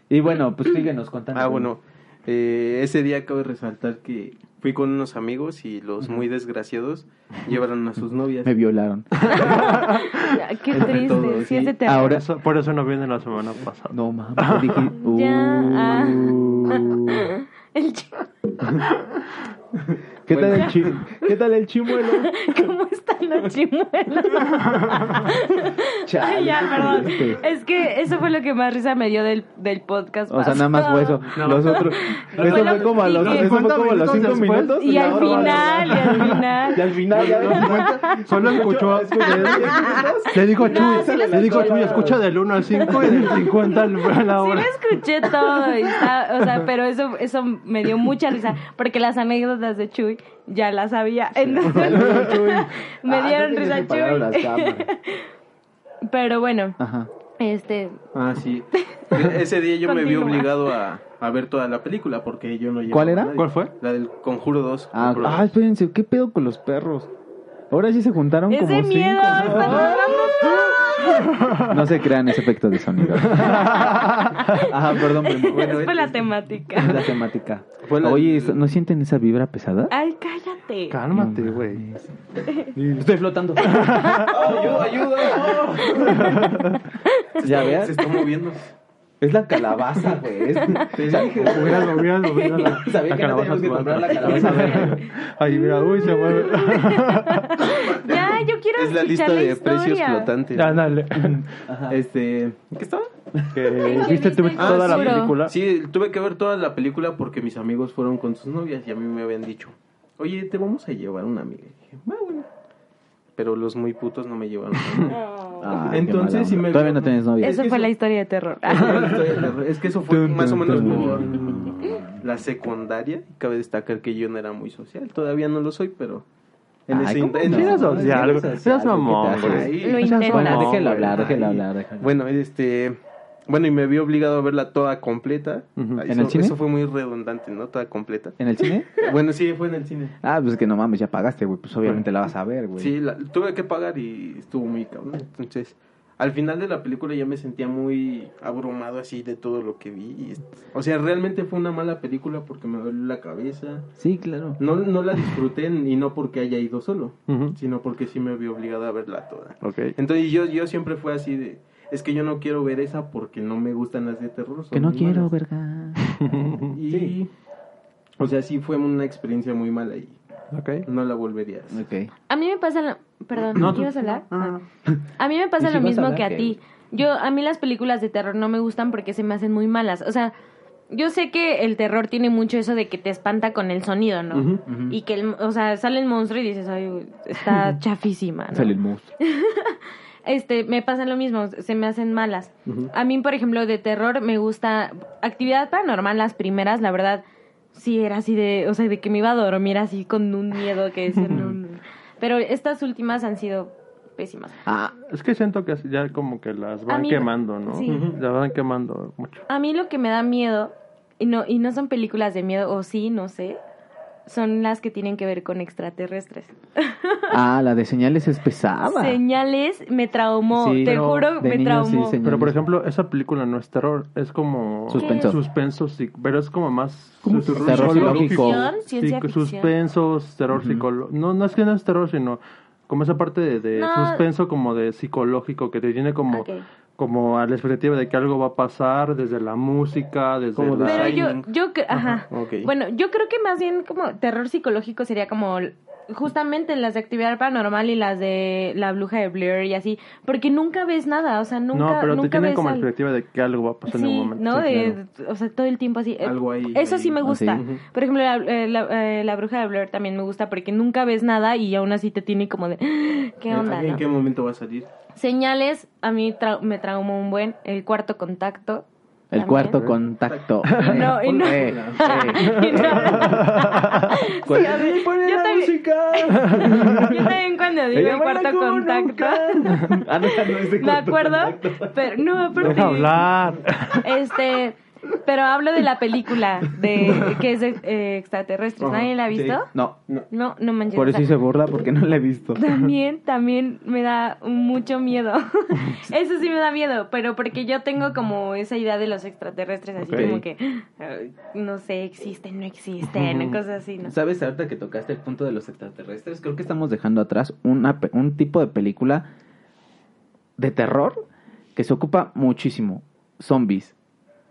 Y bueno, pues síguenos contando. Ah, bueno. eh, ese día acabo de resaltar que fui con unos amigos y los muy desgraciados llevaron a sus novias. Me violaron. Qué Entre triste, todos, sí, sí. Ahora- Por eso, por eso no viene la semana pasada. No mames, dije. Ya, ah. "Uh". El ¿Qué tal el chi ¿Qué tal el chimuelo? ¿Cómo están los chimuelos? Chale, Ay, ya, perdón. triste. Es que eso fue lo que más risa me dio del, del podcast. O sea, nada más fue eso. No. Los otros. No, Eso bueno, fue como a los, y que- eso fue como a los 50 cinco minutos después, minutos. Y al final, y al final. Y al final ya Solo escuchó. Le dijo sí Chuy, le dijo. Chuy, escucha del 1 al 5 y del 50 al- a la Sí hora. lo escuché todo, y está- o sea, pero eso, eso me dio mucha risa, porque las anécdotas de Chuy ya las sabía, entonces me Ah, dieron risa Chuy. Pero bueno, Ajá. este, Ah, sí. Ese día yo me vi obligado a, a ver toda la película porque yo no llevaba ¿Cuál era? nadie. ¿Cuál fue? La del Conjuro 2. Ah, Conjuro ah, 2. espérense, ¿qué pedo con los perros? Ahora sí se juntaron es como de cinco. miedo, hablando No se crean ese efecto de sonido. Ajá, perdón, primo. Bueno, Es por la es- temática. Es la temática. Fue la- Oye, ¿no sienten esa vibra pesada? Ay, cállate. Cálmate, güey. Estoy flotando. ayuda, ayuda. ya Se veas, está moviendo. Es la calabaza, güey. Te dije, Míralo, míralo, míralo. Sabía que no teníamos que comprar la calabaza verde. Ahí, mira, uy, se mueve. Ya, yo quiero Es la escuchar lista la de historia. precios flotantes. Ándale. Este, ¿qué estaba? Que ¿Viste tú viste el toda la Conjuro? película? Sí, tuve que ver toda la película porque mis amigos fueron con sus novias y a mí me habían dicho, oye, te vamos a llevar una amiga. Y dije, "Ah, bueno. Pero los muy putos no me llevaron. Qué Entonces, onda. me- Todavía no tienes novia. Eso que fue eso- la historia de terror. es que eso fue más o menos por la secundaria. Cabe destacar que yo no era muy social. Todavía no lo soy, pero... En ese No, social, Eras mamón, Lo Seas. Bueno, déjelo hablar, déjelo hablar. Bueno, este... Bueno, y me vi obligado a verla toda completa. Ay, ¿En eso, el cine? Eso fue muy redundante, ¿no? Toda completa. ¿En el cine? Bueno, sí, fue en el cine. Ah, pues que no mames, ya pagaste, güey. Pues obviamente la vas a ver, güey. Sí, la- tuve que pagar y estuvo muy cabrón. Entonces, al final de la película ya me sentía muy abrumado así de todo lo que vi. O sea, realmente fue una mala película porque me dolió la cabeza. Sí, claro. No, no la disfruté y no porque haya ido solo, sino porque sí me vi obligado a verla toda. Ok. Entonces yo, yo siempre fue así de, es que yo no quiero ver esa porque no me gustan las de terror. son Que no quiero, malas". verga. Y, o sea, sí fue una experiencia muy mala y Ok. no la volvería a hacer. Ok. A mí me pasa lo... Perdón, No, ¿ibas a hablar? Ah. A mí me ¿Y pasa si lo a mismo que a ti. Yo, a mí las películas de terror no me gustan porque se me hacen muy malas. O sea, yo sé que el terror tiene mucho eso de que te espanta con el sonido, ¿no? Y que, el, o sea, sale el monstruo y dices, ay, está chafísima, ¿no? Sale el monstruo. Este, me pasa lo mismo, se me hacen malas. A mí, por ejemplo, de terror me gusta actividad paranormal, las primeras, la verdad, sí era así de, o sea, de que me iba a dormir así con un miedo que. Pero estas últimas han sido pésimas. Ah, es que siento que ya como que las van mí- quemando, ¿no? sí. Las van quemando mucho. A mí lo que me da miedo, y no, y no son películas de miedo, o sí, no sé, son las que tienen que ver con extraterrestres. Ah, la de señales es pesada. Señales me traumó, Sí, te juro, me niño sí, traumó. señales. Pero por ejemplo, esa película no es terror, es como Suspenso. suspenso, sí, pero es como más Como sus- terror psicológico. Sí, suspensos, terror psicológico. No, no es que no es terror, sino como esa parte de, de No. suspenso como de psicológico que te tiene como. Como a la expectativa de que algo va a pasar desde la música, desde Como la... de- Pero yo, yo, cre- ajá. ok. Bueno, yo creo que más bien como terror psicológico sería como justamente las de actividad paranormal y las de la bruja de Blair y así, porque nunca ves nada, o sea, nunca no, pero te nunca tienen ves como la al- expectativa de que algo va a pasar en Sí, un momento. ¿no? Sí, de, O sea, todo el tiempo así. Eh, Algo ahí- Eso sí ahí. me Ah, gusta. sí. Ujú. Por ejemplo, la, eh, la, eh, la bruja de Blair también me gusta porque nunca ves nada y aún así te tiene como de, ¿qué onda? ¿En no? qué momento va a salir? Señales, a mí trau- me traumó un buen. El cuarto contacto. El también. cuarto contacto. No, y no. Eh, eh. Y no. ¿Cuál? Sí, a yo también- Yo también cuando digo el cuarto contacto, Ah, no, no es de me acuerdo, contacto. pero no, aparte, Deja hablar. este, pero hablo de la película de que es de eh, extraterrestres. ¿Nadie la ha visto? No, No, no manches. por o eso sea, hice burla porque no la he visto. También, también me da mucho miedo. Eso sí me da miedo, pero porque yo tengo como esa idea de los extraterrestres, así como que, no sé, existen, no existen, cosas así, ¿no? ¿Sabes ahorita que tocaste el punto de los extraterrestres? Creo que estamos dejando atrás una, pe- un tipo de película de terror que se ocupa muchísimo. Zombies.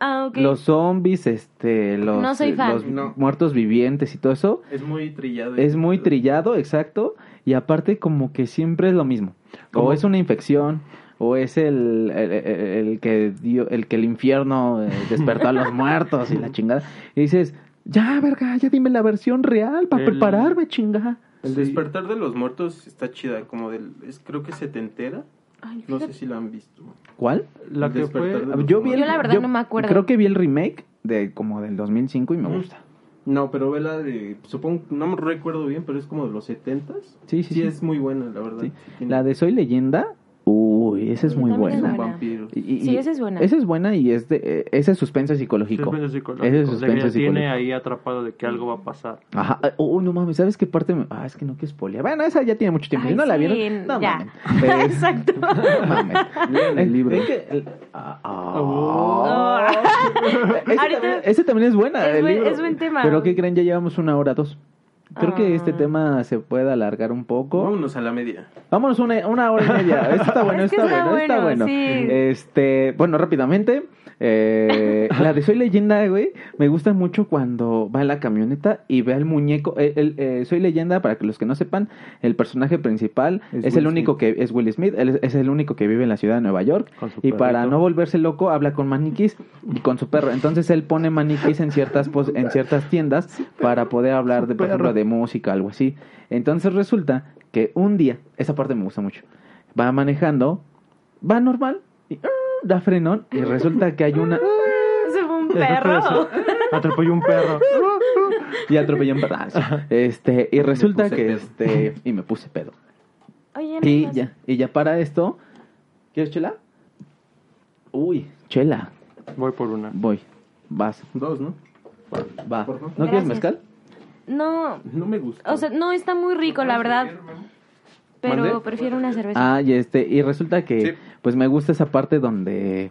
Ah. Los zombies, este, los, No soy fan. los No. muertos vivientes y todo eso. Es muy trillado. Es muy trillado, exacto. Y aparte como que siempre es lo mismo. O es una infección, o es el, el, el- el que dio, el que el infierno eh, despertó a los muertos y la chingada. Y dices, ya, verga, ya dime la versión real para El- prepararme, chingada. El Sí. despertar de los muertos está chida, como del... Es, creo que setentera. Ay, No sé si la han visto. ¿Cuál? La que fue... Yo vi el- Yo la verdad no me acuerdo. Creo que vi el remake de como del 2005 y me Ujú. gusta. No, pero ve la de... Supongo, no me recuerdo bien, pero es como de los setentas. Sí, sí, Sí, sí. es muy buena, la verdad. Sí. La de Soy Leyenda, uy, esa es muy También es buena. vampiros. Y- y- Sí, esa es buena. Esa es buena y es de, eh, ese es suspenso psicológico. Suspenso psicológico. Ese es suspenso ya tiene psicológico. ahí atrapado de que algo va a pasar. Ajá. Oh, no mames, ¿sabes qué parte? me- Ah, es que no quiero spoilear. Bueno, esa ya tiene mucho tiempo. Ay, si no la sí, vieron, no ya. mames. Eh, Exacto. no mames. El libro. Es que el- ah, Oh. ah. Ese, también, ese también es buena. Es el buen- libro. es buen tema. Pero ¿qué creen? Ya llevamos una hora, dos. Creo que este Ah. tema se puede alargar un poco. Vámonos a la media. Vámonos una, una hora y media. Esto está bueno, Es está, está bueno, está bueno, bueno. sí. Este, bueno, rápidamente. Eh, la de Soy Leyenda, güey, me gusta mucho cuando va en la camioneta y ve al muñeco. eh, el- Soy Leyenda, para que los que no sepan, el personaje principal es, Es el único que es Will Smith, él es, el único que vive en la ciudad de Nueva York. Y para no volverse loco, habla con maniquís y con su perro. Entonces él pone maniquís en ciertas pos- en ciertas tiendas para poder hablar de, por ejemplo, de música, algo así. Entonces resulta que un día, esa parte me gusta mucho, va manejando, va normal y. da frenón y resulta que hay una Ese fue un perro. Atropelló un perro. y atropelló un perro. Este, y resulta que pedo. este y me puse pedo. Oye, no Y ya, y ya para esto, ¿quieres chela? Uy, chela. Voy por una. Voy. Vas. Dos, ¿no? Va. ¿No quieres mezcal? No, No me gusta. o sea, no está muy rico, la verdad. Pero prefiero una cerveza. Ah, y este, y resulta que, Sí. Pues me gusta esa parte donde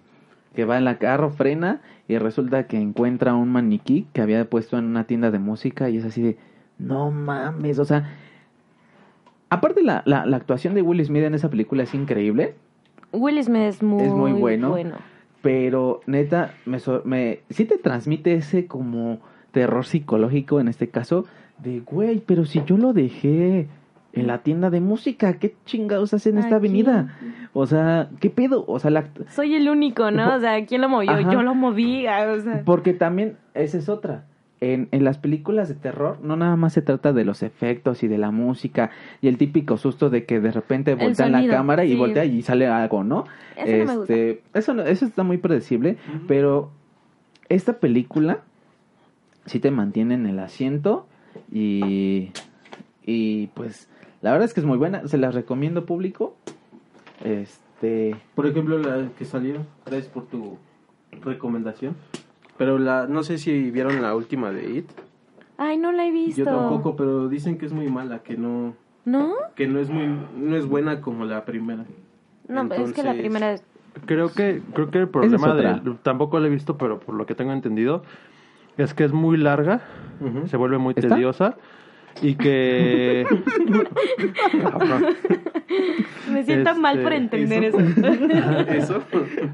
que va en la carro, frena, y resulta que encuentra un maniquí que había puesto en una tienda de música, y es así de, no mames, o sea, aparte la, la, la actuación de Will Smith en esa película es increíble, Will Smith es muy, Es muy bueno. bueno. pero neta, me, me, sí te transmite ese como terror psicológico en este caso, de, güey, pero si yo lo dejé en la tienda de música, ¿qué chingados hace en esta Aquí. avenida? O sea, ¿qué pedo? O sea, la, Soy el único, ¿no? O sea, ¿quién lo movió? Ajá. Yo lo moví. ah, O sea. Porque también, esa es otra. En, en las películas de terror no nada más se trata de los efectos y de la música y el típico susto de que de repente El voltean la cámara y voltea y sale algo, ¿no? Eso no me gusta. Este, eso, no- eso está muy predecible, pero esta película sí te mantiene en el asiento y, y pues la verdad es que es muy buena, se las recomiendo público. Este, Por ejemplo, la que salió, gracias por tu recomendación. Pero la, no sé si vieron la última de It. Ay, no la he visto. Yo tampoco, pero dicen que es muy mala, que no, ¿No? que no es muy, no es buena como la primera. No, es que la Entonces- primera es... Creo que, creo que el problema de... Tampoco lo he visto, pero por lo que tengo entendido, es que es muy larga, Ujú. se vuelve muy ¿Esta? tediosa y que... Me siento mal por Este, entender ¿eso? eso. Eso,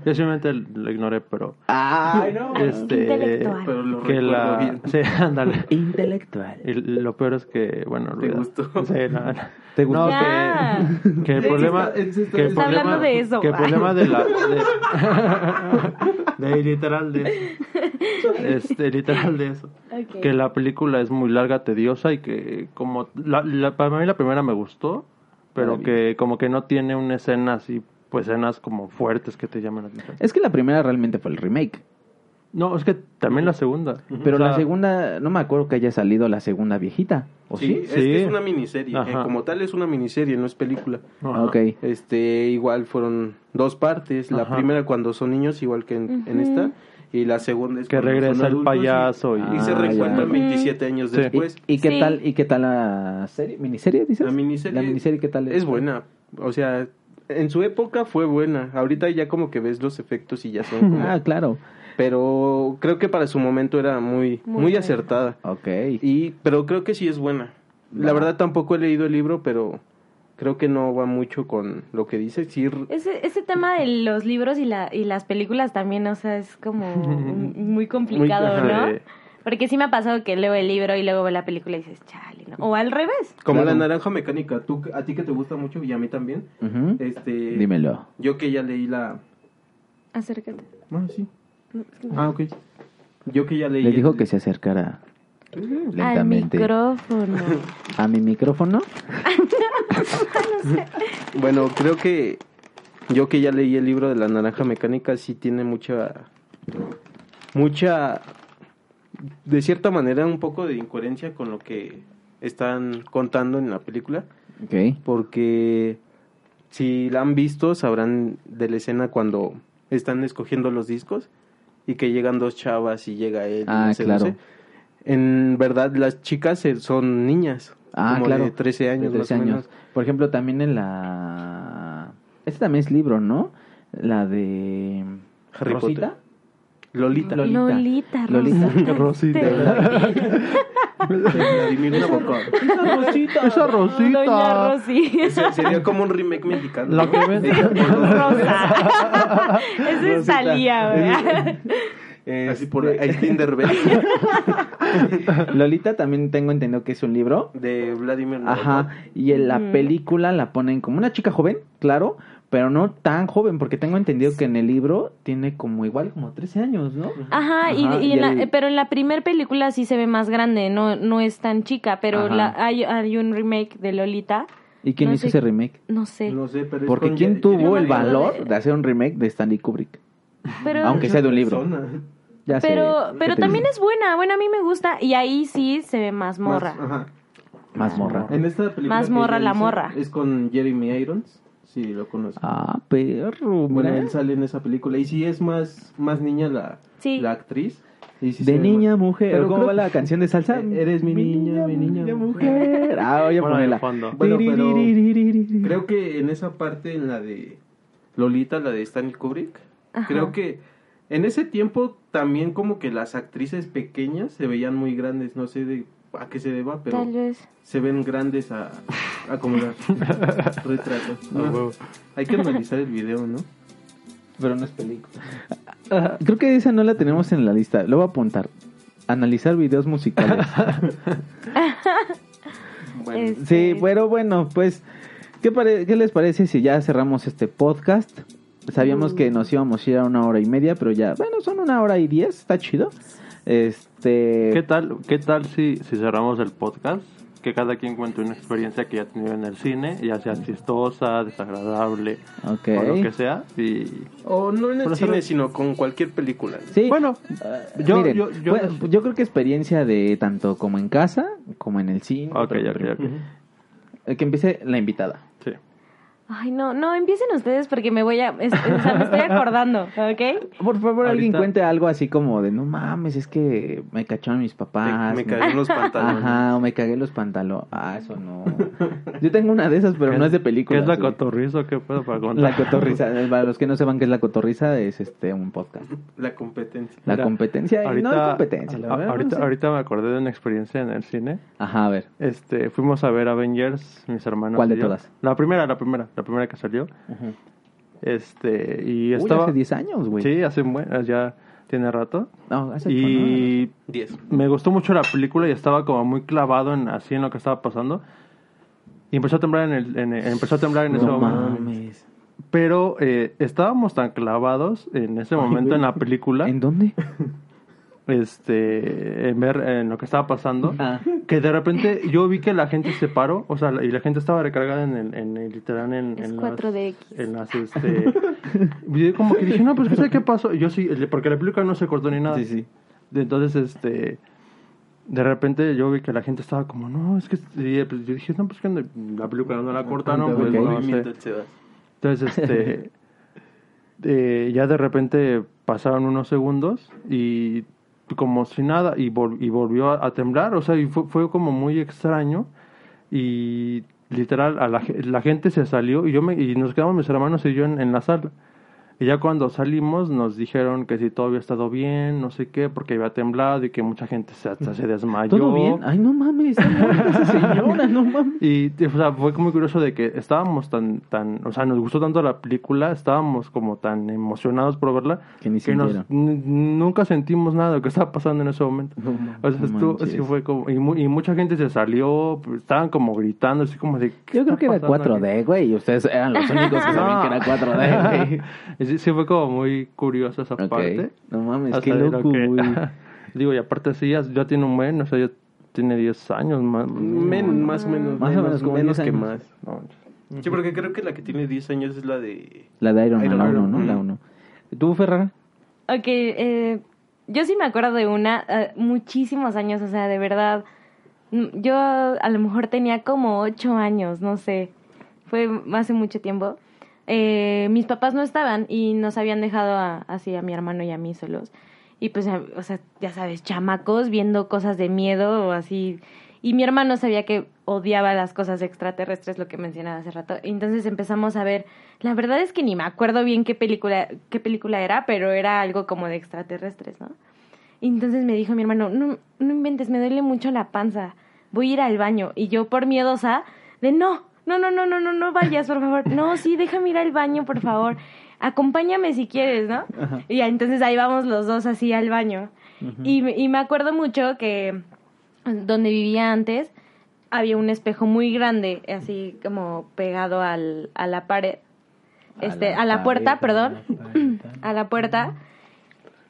Yo simplemente lo ignoré, pero... Ay, no. Este, Intelectual. pero lo que la... bien. Sí, ándale. Intelectual. Y lo peor es que, bueno, ¿Te gustó? Sí, no, no. ¿Te gustó? No, que, que el problema, que el problema, hablando de eso. que el problema de la, de, de literal de, este, literal de eso, Ok. que la película es muy larga, tediosa y que como, la, la- para mí la primera me gustó, pero que como que no tiene una escena así, pues escenas como fuertes que te llaman la atención. Es que la primera realmente fue el remake. No, es que también la segunda. Pero O sea, la segunda, no me acuerdo que haya salido la segunda viejita. ¿O sí? Sí, es, Sí. que es una miniserie. Eh, como tal es una miniserie, no es película. ajá. Ok. Este, igual fueron dos partes. La Ajá. primera cuando son niños, igual que en, en esta. Y la segunda es Que regresa el payaso y... Y, se Ah, reencuentran ya. 27 años Sí. ¿Y, después. y qué Sí. tal y qué tal la serie? ¿Miniserie dices? La miniserie, La miniserie qué tal es buena. O sea, en su época fue buena. Ahorita ya como que ves los efectos y ya son como... Ah, claro. Pero creo que para su momento era muy, Muy acertada. Ok. Y, pero creo que sí es buena. La verdad tampoco he leído el libro, pero creo que no va mucho con lo que dice. Sí, Ese, ese tema de los libros y, la, y las películas también, o sea, es como muy complicado, Muy- ¿no? Porque sí me ha pasado que leo el libro y luego veo la película y dices, chale, ¿no? O al revés. como Claro. la naranja mecánica, tú, a ti que te gusta mucho y a mí también. Este, Dímelo. Yo que ya leí la... Acércate. Ah, sí. Ah, ok. Yo que ya leí... Le dijo el- que se acercara Al lentamente micrófono. a mi micrófono. Bueno, creo que yo que ya leí el libro de la naranja mecánica sí tiene mucha mucha de cierta manera un poco de incoherencia con lo que están contando en la película, Ok. porque si la han visto sabrán de la escena cuando están escogiendo los discos y que llegan dos chavas y llega él y Ah, no sé, claro. no sé. En verdad las chicas eh, son niñas, Ah, como claro. de 13 años, De 13 más o años. menos. Por ejemplo, también en la... Este también es libro, ¿no? La de... Harry ¿Rosita? Potter. Lolita. Lolita. Lolita, Lolita. Rosita. Esa rosita. Esa rosita. Doña Rosy. Sería como un remake mexicano. La que ven- Rosa. Ese es Talía, ¿verdad? Así por Este- ahí Tinderbell Lolita también tengo entendido que es un libro. de Vladimir. Ajá. Y en la película la ponen como una chica joven, claro, pero no tan joven, porque tengo entendido que en el libro tiene como igual como 13 años, ¿no? Ajá, y, Ajá, y y en la- el- pero en la primer película sí se ve más grande, no, no es tan chica, pero la, hay, hay un remake de Lolita, ¿Y quién No hizo sé- ese remake? no sé, No sé, pero es Porque ¿quién tuvo el valor de hacer un remake de Stanley Kubrick? Pero, Aunque sea de un libro. Ya sé, pero, ¿qué pero también digo? es buena, bueno, a mí me gusta, y ahí sí se ve más morra. Más, ajá. Más morra. En esta película Más morra la morra. Es con Jeremy Irons. Sí, lo conozco. Ah, perro. bueno, él sale en esa película. Y sí es más, más niña la, Sí. la actriz. Sí De niña mujer. Pero ¿Cómo creo- va la canción de salsa? Eh, eres mi niña, mi niña, mujer. Ah, voy a Bueno, ponerla. Bueno, pero- Creo que en esa parte, en la de Lolita, la de Stanley Kubrick, Ajá. creo que en ese tiempo también como que las actrices pequeñas se veían muy grandes, no sé de a qué se deba, pero Tal vez. se ven grandes a, a como las retratos. Hay que analizar el video, ¿no? Pero no es película. Creo que esa no la tenemos en la lista. Lo voy a apuntar. Analizar videos musicales. Bueno, Este, Sí, pero bueno, pues, ¿qué, pare- qué les parece si ya cerramos este podcast? Sabíamos que nos íbamos a ir a una hora y media, pero ya, bueno, son una hora y diez, está chido. Este... ¿Qué tal, qué tal si, si cerramos el podcast? Que cada quien cuente una experiencia que ya ha tenido en el cine, ya sea chistosa, desagradable o lo que sea. Y o no en el Por cine, hacer- sino con cualquier película. Sí, bueno, ah, yo- miren, yo- yo- creo que experiencia de tanto como en casa, como en el cine. ok, pero- ok, ok. Eh, Que empiece la invitada. Ay, no, no, empiecen ustedes porque me voy a... es- o sea, me estoy acordando, ¿ok? Por favor, alguien Ahorita- cuente algo así como de, no mames, es que me cacharon mis papás. me, me cagué en los pantalones. Ajá, o me cagué los pantalones. Ah, eso no. Yo tengo una de esas, pero no es de película. ¿Qué es la cotorriza o qué puedo para contar? La cotorriza. Para los que no sepan qué es la cotorriza, es este un podcast. La competencia. La Mira, competencia. Ahorita, no hay competencia, la verdad. ahorita, no sé. ahorita me acordé de una experiencia en el cine. Ajá, a ver. Este, fuimos a ver Avengers, mis hermanos. ¿Cuál de y yo. todas? La primera, la primera, la primera que salió. Este, y Uy, estaba. hace 10 años, güey. Sí, hace un buen, ya tiene rato. No, hace Y 10. me gustó mucho la película y estaba como muy clavado en así en lo que estaba pasando. Y empezó a temblar en el, en- empezó a temblar en ¿no? ese No momento. mames. Pero eh, estábamos tan clavados en ese momento en la película, ¿En dónde? este, en ver en lo que estaba pasando, Ah. que de repente yo vi que la gente se paró, o sea, y la gente estaba recargada en el, en el literal en, Es en 4DX. las, en las, este, y yo como que dije, no, pues ¿qué sé qué pasó? Yo sí, porque la película no se cortó ni nada. Sí, sí. Entonces, este, de repente yo vi que la gente estaba como, no, es que, y, pues, yo dije, no, pues que la película no la cortaron, pues Ok. no sé. Entonces, este, eh, ya de repente pasaron unos segundos y como si nada y, vol- y volvió a, temblar, o sea, y fue, fue como muy extraño y literal a la, ge- la gente se salió y yo me, y nos quedamos mis hermanos y yo en la sala. Y ya cuando salimos nos dijeron que si todo había estado bien, no sé qué, porque había temblado y que mucha gente se, hasta se desmayó. ¿Todo bien? Ay, no mames. esa señora, no mames. Y o sea, fue muy curioso de que estábamos tan, tan, o sea, nos gustó tanto la película, estábamos como tan emocionados por verla, Que ni nos, sintieron. n- nunca sentimos nada de lo que estaba pasando en ese momento. No. O sea, manches. sí fue como, y, mu- y mucha gente se salió, pues, estaban como gritando, así como de... ¿qué Yo creo que era pasando aquí? 4D, güey, y ustedes eran los únicos que sabían que era 4D, güey. Sí, sí fue como muy curiosa esa Ok. parte. No mames, Hasta qué loco, que- güey. Digo, y aparte sí, ya, ya tiene un buen, o sea, ya tiene 10 años más. Men- más o menos. Más o menos, como menos 10 que años. más. No, Sí, porque creo que la que tiene 10 años es la de... La de Iron Man, Iron la Man, 1, ¿no? La 1. ¿Tú, Ferrara? Ok, eh, yo sí me acuerdo de una, eh, muchísimos años, o sea, de verdad. mm, Yo a lo mejor tenía como ocho años, no sé. Fue hace mucho tiempo. Eh, mis papás no estaban y nos habían dejado así a mi hermano y a mí solos. Y pues, o sea, ya sabes, chamacos viendo cosas de miedo o así. Y mi hermano sabía que odiaba las cosas extraterrestres, lo que mencionaba hace rato. Entonces empezamos a ver. La verdad es que ni me acuerdo bien qué película, qué película era, pero era algo como de extraterrestres, ¿no? Entonces me dijo mi hermano, no, no inventes, me duele mucho la panza. Voy a ir al baño. Y yo por miedosa, de no, no, no, no, no, no, no vayas, por favor. No, sí, déjame ir al baño, por favor. Acompáñame si quieres, ¿no? Y entonces ahí vamos los dos así al baño. y, me- y me acuerdo mucho que donde vivía antes había un espejo muy grande, así como pegado al, a la pared. Este, a la, puerta, perdón. a la puerta.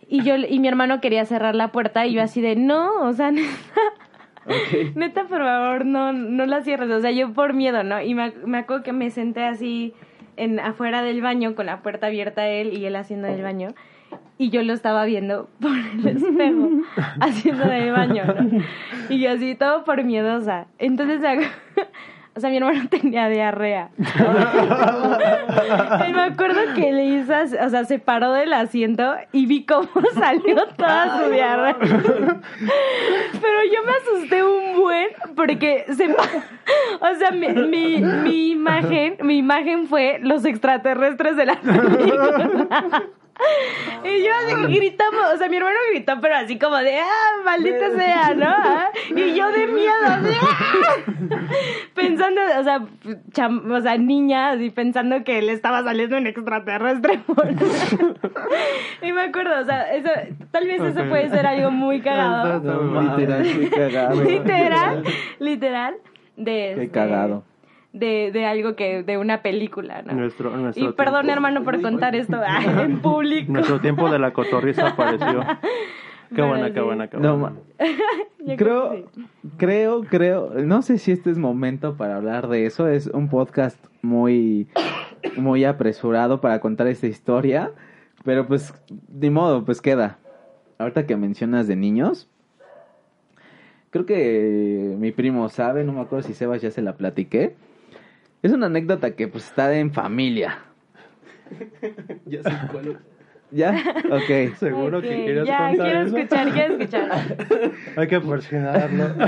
Y yo y mi hermano quería cerrar la puerta y yo así de, "No, o sea, neta, por favor, no no la cierres." O sea, yo por miedo, ¿no? Y me, me acuerdo que me senté así en afuera del baño con la puerta abierta él y él haciendo el baño. Y yo lo estaba viendo por el espejo, haciendo el baño. Y así, todo por miedosa. Entonces, o sea, mi hermano tenía diarrea. Y me acuerdo que le hizo, o sea, se paró del asiento y vi cómo salió toda su diarrea. Pero yo me asusté un buen porque se o sea, mi, mi, mi imagen, mi imagen fue los extraterrestres de la película. Y yo así gritamos, o sea, mi hermano gritó, pero así como de, ah, maldita sea, ¿no? Ah, Y yo de miedo, así, ¡ah! pensando, o sea, cham- o sea, niña, así pensando que le estaba saliendo un extraterrestre. por- y me acuerdo, o sea, eso, tal vez eso puede ser algo muy cagado. Mames, literal. literal, literal, de... Qué este, cagado. De, de algo que, de una película, ¿no? Nuestro, y nuestro perdón, tiempo- hermano, por contar esto ah, en público. Nuestro tiempo de la cotorriza apareció. Qué buena, sí. qué buena, qué No, buena. creo, sí. creo, creo, no sé si este es momento para hablar de eso, es un podcast muy, muy apresurado para contar esta historia, pero pues, ni modo, pues queda. Ahorita que mencionas de niños, creo que mi primo sabe, no me acuerdo si Sebas ya se la platiqué, Es una anécdota que pues está en familia. Ya sé cuál es. ¿Ya? Ok. Seguro que querías ya, contar quiero eso. escuchar, quiero escuchar. Hay que presionarlo.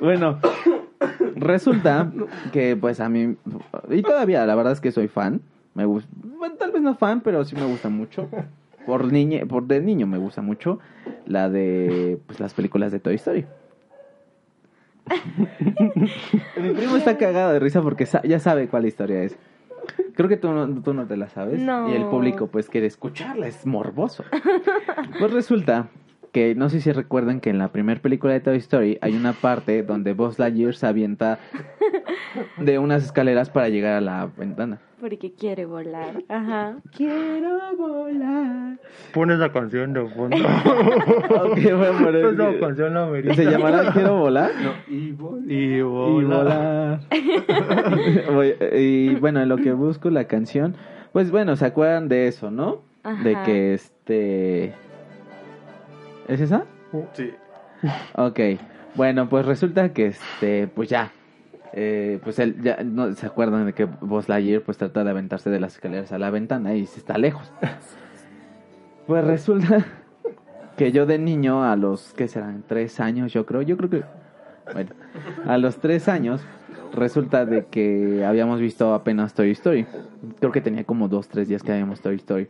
Bueno, resulta que pues a mí, y todavía la verdad es que soy fan, me gusta, bueno, tal vez no fan, pero sí me gusta mucho. Por niñe, por de niño me gusta mucho la de pues las películas de Toy Story. Mi primo está cagado de risa porque sa- ya sabe cuál historia es. Creo que tú no, tú no te la sabes. No. Y el público pues quiere escucharla, es morboso. Pues resulta que no sé si recuerdan que en la primera película de Toy Story hay una parte donde Buzz Lightyear se avienta de unas escaleras para llegar a la ventana. Porque quiere volar. Ajá. Quiero volar. Pon esa canción de fondo. Canción la. ¿Se llamará Quiero volar? Y vol- Y Y volar. volar. Voy- y bueno, en lo que busco la canción, pues bueno, ¿se acuerdan de eso, no? De Ajá. que este... ¿Es esa? Sí. Ok, bueno, pues resulta que este, pues ya, eh, pues él ya no se acuerdan de que Buzz Lightyear pues trata de aventarse de las escaleras a la ventana y se está lejos. Pues resulta que yo de niño a los que serán tres años, yo creo, yo creo que, bueno, a los tres años resulta de que habíamos visto apenas Toy Story. Creo que tenía como dos, tres días que habíamos Toy Story.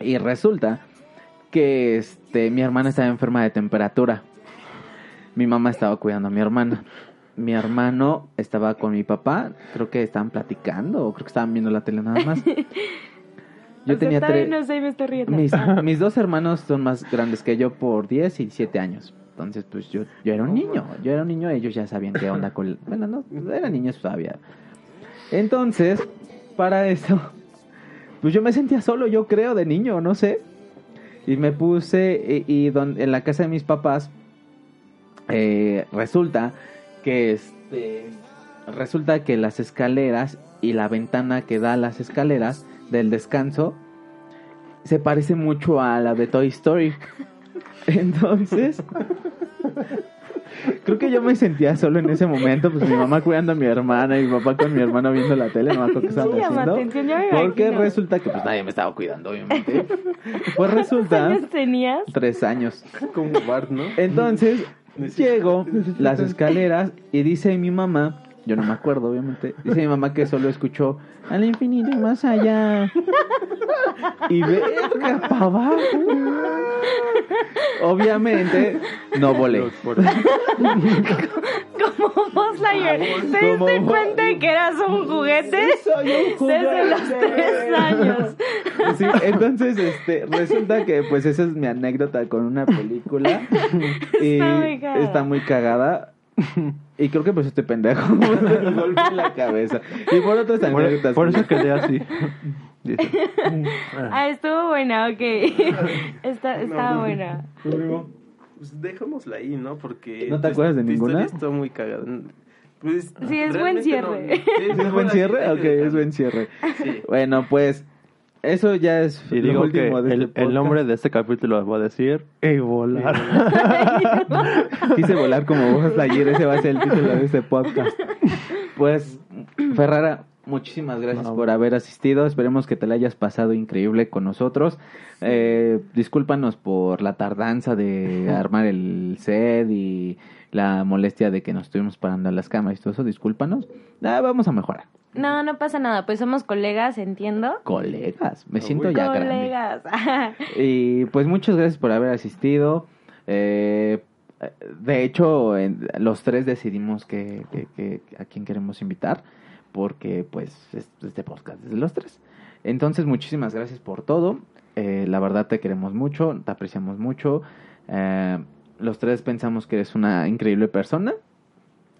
Y resulta que este mi hermana estaba enferma de temperatura. Mi mamá estaba cuidando a mi hermana. Mi hermano estaba con mi papá, creo que estaban platicando o creo que estaban viendo la tele nada más. Yo O tenía tres no sé, me estoy riendo. mis, mis dos hermanos son más grandes que yo por 10 y 7 años. Entonces, pues yo, yo era un niño. Yo era un niño, ellos ya sabían qué onda con... Bueno, no, eran niños todavía. Entonces, para eso, pues yo me sentía solo, yo creo, de niño, no sé. Y me puse, y, y don- en la casa de mis papás, eh, resulta que este... Resulta que las escaleras y la ventana que da a las escaleras del descanso se parece mucho a la de Toy Story. Entonces, creo que yo me sentía solo en ese momento, pues mi mamá cuidando a mi hermana y mi papá con mi hermano viendo la tele, no me acuerdo qué estaban Sí, llama haciendo. atención, ya me Porque imagino. resulta que pues nadie me estaba cuidando, obviamente. Pues ¿Cuántos resulta años tenías? tres años. Como Bart, ¿no? Entonces, llego las escaleras y dice mi mamá, yo no me acuerdo, obviamente, dice mi mamá que solo escuchó al infinito y más allá. Y verga, para abajo. Obviamente, no volé. Como Buzz Lightyear. ¿Te diste cuenta de que eras un juguete? Soy un Desde los juguete. tres años. Sí, entonces, este, resulta que pues esa es mi anécdota con una película. Y Está muy cagada. está muy cagada. Y creo que pues este pendejo me golpe en la cabeza. Y por otras anécdotas. por eso quedé así. Dice. Ah, estuvo buena, ok. Está, estaba buena. Pues dejémosla ahí, ¿no? Porque... ¿No te tu- acuerdas de ninguna? Está muy cagada. Pues, Sí, es buen cierre. no- Sí, ¿Es buen cierre? Ok, es buen cierre. Sí. Bueno, pues eso ya es Y lo digo que último de el, este el nombre de este capítulo va a decir Y volar. Quise volar como vos ayer, ese va a ser el título de este podcast. Pues, Ferrara, muchísimas gracias No. por haber asistido. Esperemos que te la hayas pasado increíble con nosotros. Eh, discúlpanos por la tardanza de armar el set y la molestia de que nos estuvimos parando las cámaras y todo eso. Discúlpanos. Ah, vamos a mejorar. No, no pasa nada. Pues somos colegas, entiendo. Colegas, me siento ya grande. Colegas. Y pues muchas gracias por haber asistido. Eh, de hecho, en- los tres decidimos que, que- que- a quién queremos invitar, porque pues es- este podcast es de los tres. Entonces, muchísimas gracias por todo. Eh, la verdad te queremos mucho, te apreciamos mucho. Eh, los tres pensamos que eres una increíble persona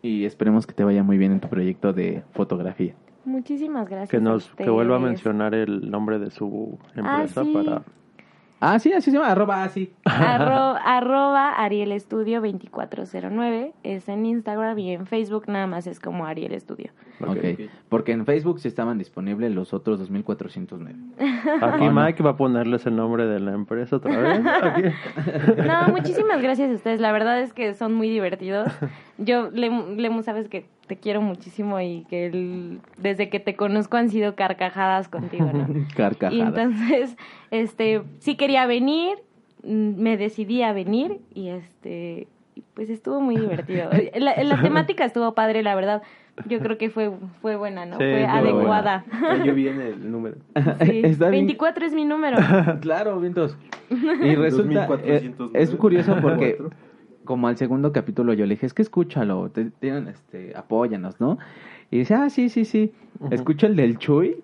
y esperemos que te vaya muy bien en tu proyecto de fotografía. Muchísimas gracias. Que nos que vuelva a mencionar el nombre de su empresa Ah, sí. para Ah, sí, así se llama, arroba así. Arro- arroba Ariel Estudio 2409 es en Instagram y en Facebook nada más es como Ariel Estudio. Ok, ok. porque en Facebook sí estaban disponibles los otros 2409. Aquí Ah. Mike va a ponerles el nombre de la empresa otra vez. Aquí. No, muchísimas gracias a ustedes. La verdad es que son muy divertidos. Yo, Lem- Lemu, sabes que te quiero muchísimo y que el- desde que te conozco han sido carcajadas contigo, ¿no? Y Carcajadas. entonces, este, sí quería venir, mm, me decidí a venir y este, y pues estuvo muy divertido. La, la temática estuvo padre, la verdad. Yo creo que fue, fue buena, ¿no? Sí, fue adecuada. Ya yo vi en el número. Sí. Está bien. 24 es mi número. Claro, vientos. Y resulta, eh, 2409. es curioso porque como al segundo capítulo yo le dije, es que escúchalo, te, tienen, este, apóyanos, ¿no? Y dice, ah, sí, sí, sí. Escucha el del Chuy.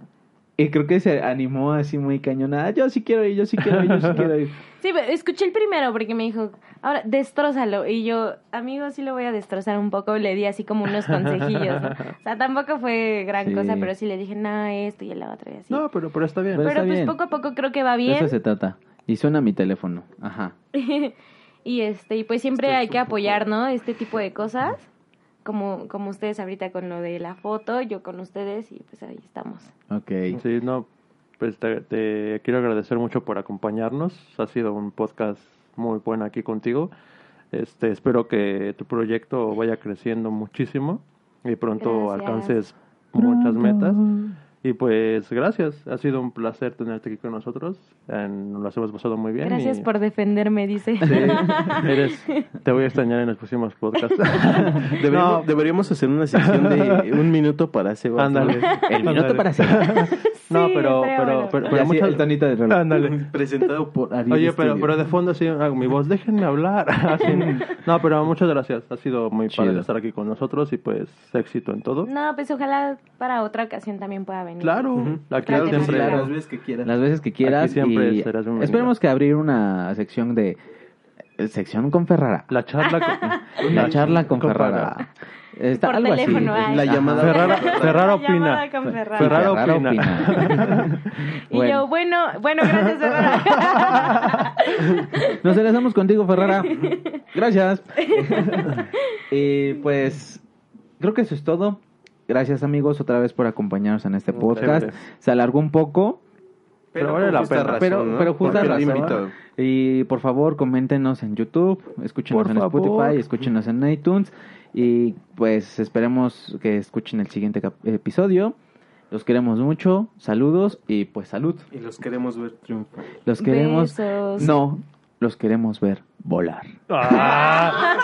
Y creo que se animó así muy cañonada. Yo sí quiero ir, yo sí quiero ir, yo sí quiero ir. Sí, pero escuché el primero porque me dijo, ahora destrózalo. Y yo, amigo, sí lo voy a destrozar un poco. Le di así como unos consejillos. ¿no? O sea, tampoco fue gran Sí. cosa, pero sí le dije, no, esto y el otro y así. No, pero, pero está bien. Pero pero está pues bien. poco a poco creo que va De bien. eso se trata. Y suena mi teléfono. Ajá. y este, y pues siempre hay que apoyar, ¿no? Este tipo de cosas. Como, como ustedes ahorita con lo de la foto, yo con ustedes y pues ahí estamos. Ok. Sí, no, pues te, te quiero agradecer mucho por acompañarnos. Ha sido un podcast muy bueno aquí contigo. Este, espero que tu proyecto vaya creciendo muchísimo y pronto Gracias. alcances muchas metas. Y pues gracias, ha sido un placer tenerte aquí con nosotros. En- nos hemos pasado muy bien. Gracias y- por defenderme, dice. Sí, eres, te voy a extrañar en los próximos podcasts. Deberíamos, No. deberíamos hacer una sección de un minuto para Sebas. Ándale. El minuto Ándale. para hacer. No, pero, pero, pero, pero muchas- el tonito de reloj. Ándale. Presentado por Ariel Oye, pero, pero de fondo sí hago mi voz, déjenme hablar. Así. No, pero muchas gracias. Ha sido muy Chido. padre estar aquí con nosotros y pues éxito en todo. No, pues ojalá para otra ocasión también pueda venir. Claro, Ujú. aquí Claro siempre. Claro, las veces que quieras. Las veces que quieras. Aquí siempre y serás bienvenida. esperemos que abrir una sección de... eh, Sección con Ferrara. La charla con, La charla con Ferrara. Está Por algo teléfono, así. La llamada- Ferrara, Ferrara La opina. llamada con Ferrara. Opina. Y Bueno. yo, bueno, bueno, gracias, Ferrara. Nos enlazamos contigo, Ferrara. Gracias. y pues, creo que eso es todo. Gracias, amigos, otra vez por acompañarnos en este podcast. Se alargó un poco, Pero vale la pena. razón, pero, ¿no? pero justa razón. Y por favor, coméntenos en YouTube, escúchenos Por en favor. Spotify, escúchenos en iTunes. Y pues esperemos que escuchen el siguiente episodio. Los queremos mucho. Saludos y pues salud. Y los queremos ver triunfar. Los queremos. Besos. No, los queremos ver volar. Ah.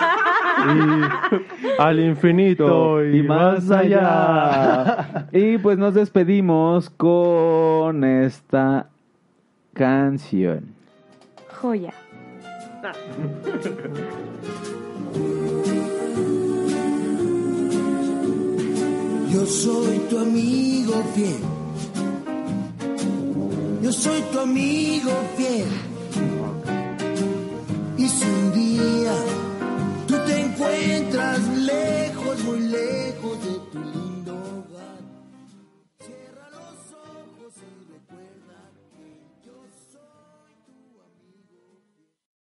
Y al infinito y, más allá. Y pues nos despedimos con esta canción. Joya. Yo soy tu amigo fiel. Yo soy tu amigo fiel. Y si un día tú te encuentras lejos, muy lejos de tu